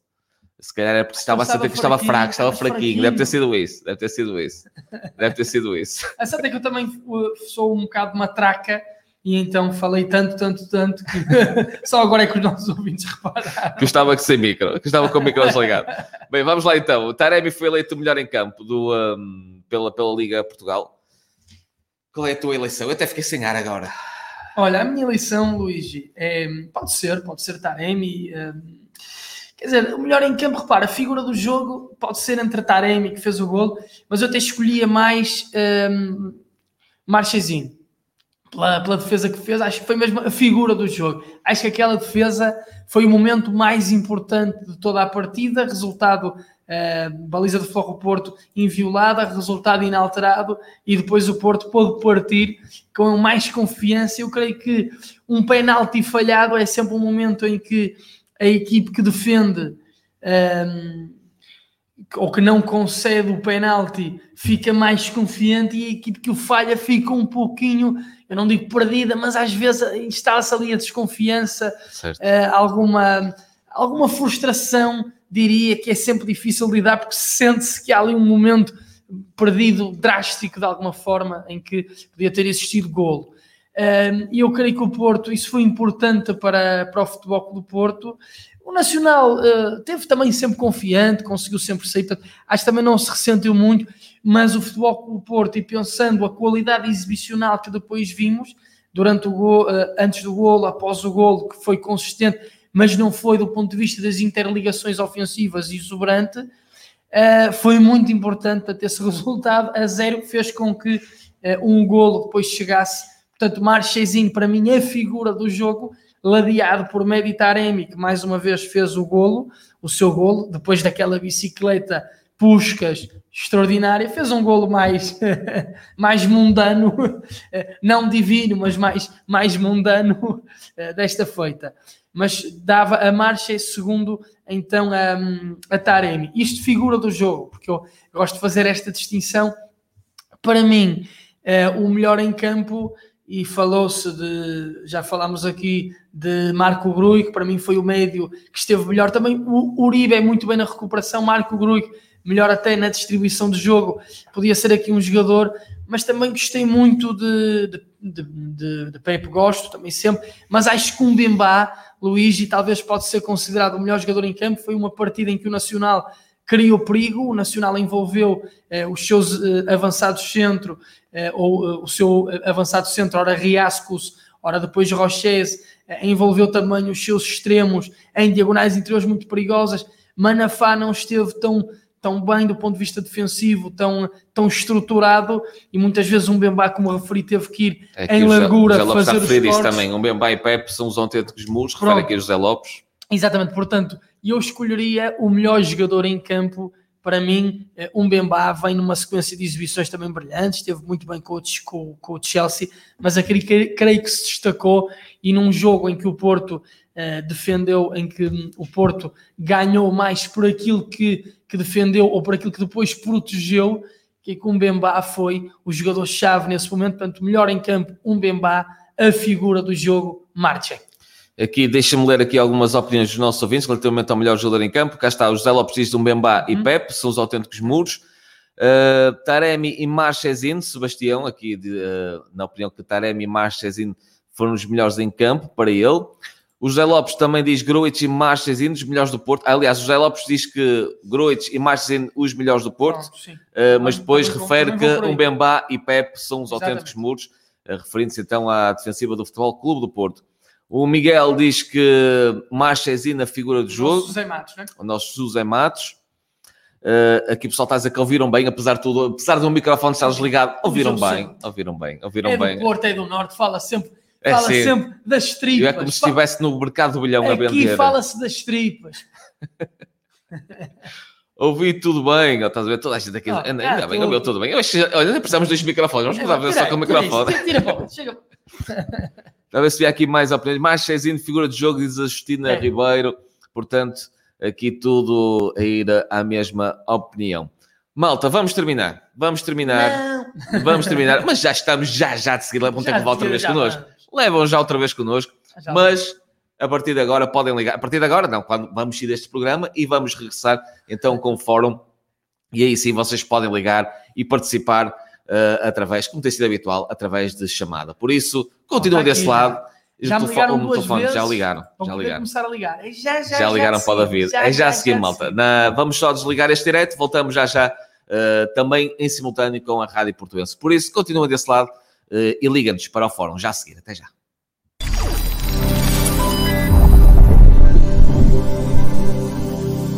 Se calhar é porque estava a sentir que estava fraco, estava fraquinho. Deve ter sido isso, deve ter sido isso. Deve ter sido isso. A certa é que eu também sou um bocado matraca e então falei tanto, tanto, tanto que só agora é que os nossos ouvintes repararam. Que estava sem micro, que estava com o micro desligado. Bem, vamos lá então. O Taremi foi eleito o melhor em campo do, um, pela, pela Liga Portugal. Qual é a tua eleição? Eu até fiquei sem ar agora. Olha, a minha eleição, Luigi, é, pode ser, pode ser Taremi. é, quer dizer, o melhor em campo, repara, a figura do jogo pode ser entre Taremi, que fez o golo, mas eu até escolhia mais um, Marchezinho. Pela, pela defesa que fez, acho que foi mesmo a figura do jogo. Acho que aquela defesa foi o momento mais importante de toda a partida. Resultado, eh, baliza do Forro Porto inviolada, resultado inalterado, e depois o Porto pôde partir com mais confiança. Eu creio que um penalti falhado é sempre um momento em que a equipe que defende. ehm, ou que não concede o penalti fica mais confiante e a equipe que o falha fica um pouquinho, eu não digo perdida, mas às vezes instala-se ali a desconfiança, eh, alguma, alguma frustração, diria que é sempre difícil lidar porque sente-se que há ali um momento perdido drástico de alguma forma em que podia ter existido golo. E eu creio que o Porto, isso foi importante para, para o futebol do Porto. O Nacional uh, teve também sempre confiante, conseguiu sempre sair, portanto, acho que também não se ressentiu muito, mas o futebol do Porto, e pensando a qualidade exibicional que depois vimos, durante o gol, uh, antes do golo, após o golo, que foi consistente, mas não foi do ponto de vista das interligações ofensivas exuberante, uh, foi muito importante para ter esse resultado a zero, fez com que uh, um golo depois chegasse. Portanto, Marchezinho, para mim, é figura do jogo, ladeado por Medi Taremi, que mais uma vez fez o golo, o seu golo, depois daquela bicicleta Puscas extraordinária, fez um golo mais, mais mundano, não divino, mas mais, mais mundano desta feita. Mas dava a marcha segundo então a, a Taremi. Isto figura do jogo, porque eu gosto de fazer esta distinção. Para mim, eh, o melhor em campo e falou-se de, já falámos aqui de Marco Grui, que para mim foi o médio que esteve melhor. Também o Uribe é muito bem na recuperação, Marco Grui melhor até na distribuição de jogo, podia ser aqui um jogador, mas também gostei muito de, de, de, de, de Pepe, gosto também sempre, mas acho que um Bembá, Luigi, talvez pode ser considerado o melhor jogador em campo, foi uma partida em que o Nacional criou perigo, o Nacional envolveu eh, os seus eh, avançados centro, eh, ou o seu avançado centro, ora Riascos, ora depois Roches, envolveu também os seus extremos em diagonais interiores muito perigosas, Manafá não esteve tão tão bem do ponto de vista defensivo, tão, tão estruturado, e muitas vezes um Bembá, como referi, teve que ir É em largura José Lopes fazer a os isso cortes. também. Um Bemba e Pepe são os autênticos muros. Refere aqui o José Lopes. Exatamente, portanto, eu escolheria o melhor jogador em campo. Para mim, eh, um Bembá vem numa sequência de exibições também brilhantes, esteve muito bem com com, com o Chelsea, mas aquele que creio que se destacou e num jogo em que o Porto eh, defendeu, em que hum, o Porto ganhou mais por aquilo que, que defendeu ou por aquilo que depois protegeu, que com o Bembá foi o jogador-chave nesse momento, portanto, melhor em campo, um Bembá, a figura do jogo, marcha. Aqui, deixa-me ler aqui algumas opiniões dos nossos ouvintes relativamente ao melhor jogador em campo. Cá está, o José Lopes diz um Bembá e Uhum. Pepe, são os autênticos muros. Uh, Taremi e Marchesin, Sebastião, aqui de, uh, na opinião que Taremi e Marchesin foram os melhores em campo para ele. O José Lopes também diz Gruitch e Marchesin, os melhores do Porto. Aliás, o José Lopes diz que Gruitch e Marchesin, os melhores do Porto. Sim. Uh, mas depois Também refere também que um Bembá e Pepe são os Exatamente. autênticos muros, uh, referindo-se então à defensiva do Futebol Clube do Porto. O Miguel diz que Marchesin na figura do jogo, José Matos, né? o nosso José Matos. Uh, aqui o pessoal está a dizer que ouviram bem, apesar de tudo, apesar do microfone estar desligado, ouviram bem, ouviram bem, ouviram É do bem. Porto, é do Norte, fala sempre, É fala sim. sempre das tripas. Eu é como se estivesse no mercado do bilhão a Aqui vender. fala-se das tripas. Ouvi tudo bem, estás a ver? Toda a gente aqui. Ainda ah, ainda bem, ouviu tudo bem. Eu acho, olha, precisamos dos microfones, vamos mudar Tira só com o microfone. isso, Tira, tira, chega. A ver se aqui mais opiniões. Mais Chezinho, figura de jogo, diz a Justina É. Ribeiro. Portanto, aqui tudo a ir à mesma opinião. Malta, vamos terminar. Vamos terminar. Não. Vamos terminar. Mas já estamos já, já de seguida. Ter Já que voltar outra vez já connosco. vamos. levam já outra vez connosco, já mas a partir de agora podem ligar. A partir de agora, não, quando vamos sair deste programa e vamos regressar então com o fórum. E aí sim vocês podem ligar e participar uh, através, como tem sido habitual, através de chamada. Por isso, continuem desse lado. Já me ligaram duas telefone, vezes. Já ligaram. Já ligaram. começar a ligar. É já, já, já ligaram já para o David. Já, é já, a seguir, malta. Na, vamos só desligar este direto. Voltamos já já uh, também em simultâneo com a Rádio Portuense. Por isso, continuem desse lado uh, e ligam-nos para o fórum. Já a seguir. Até já.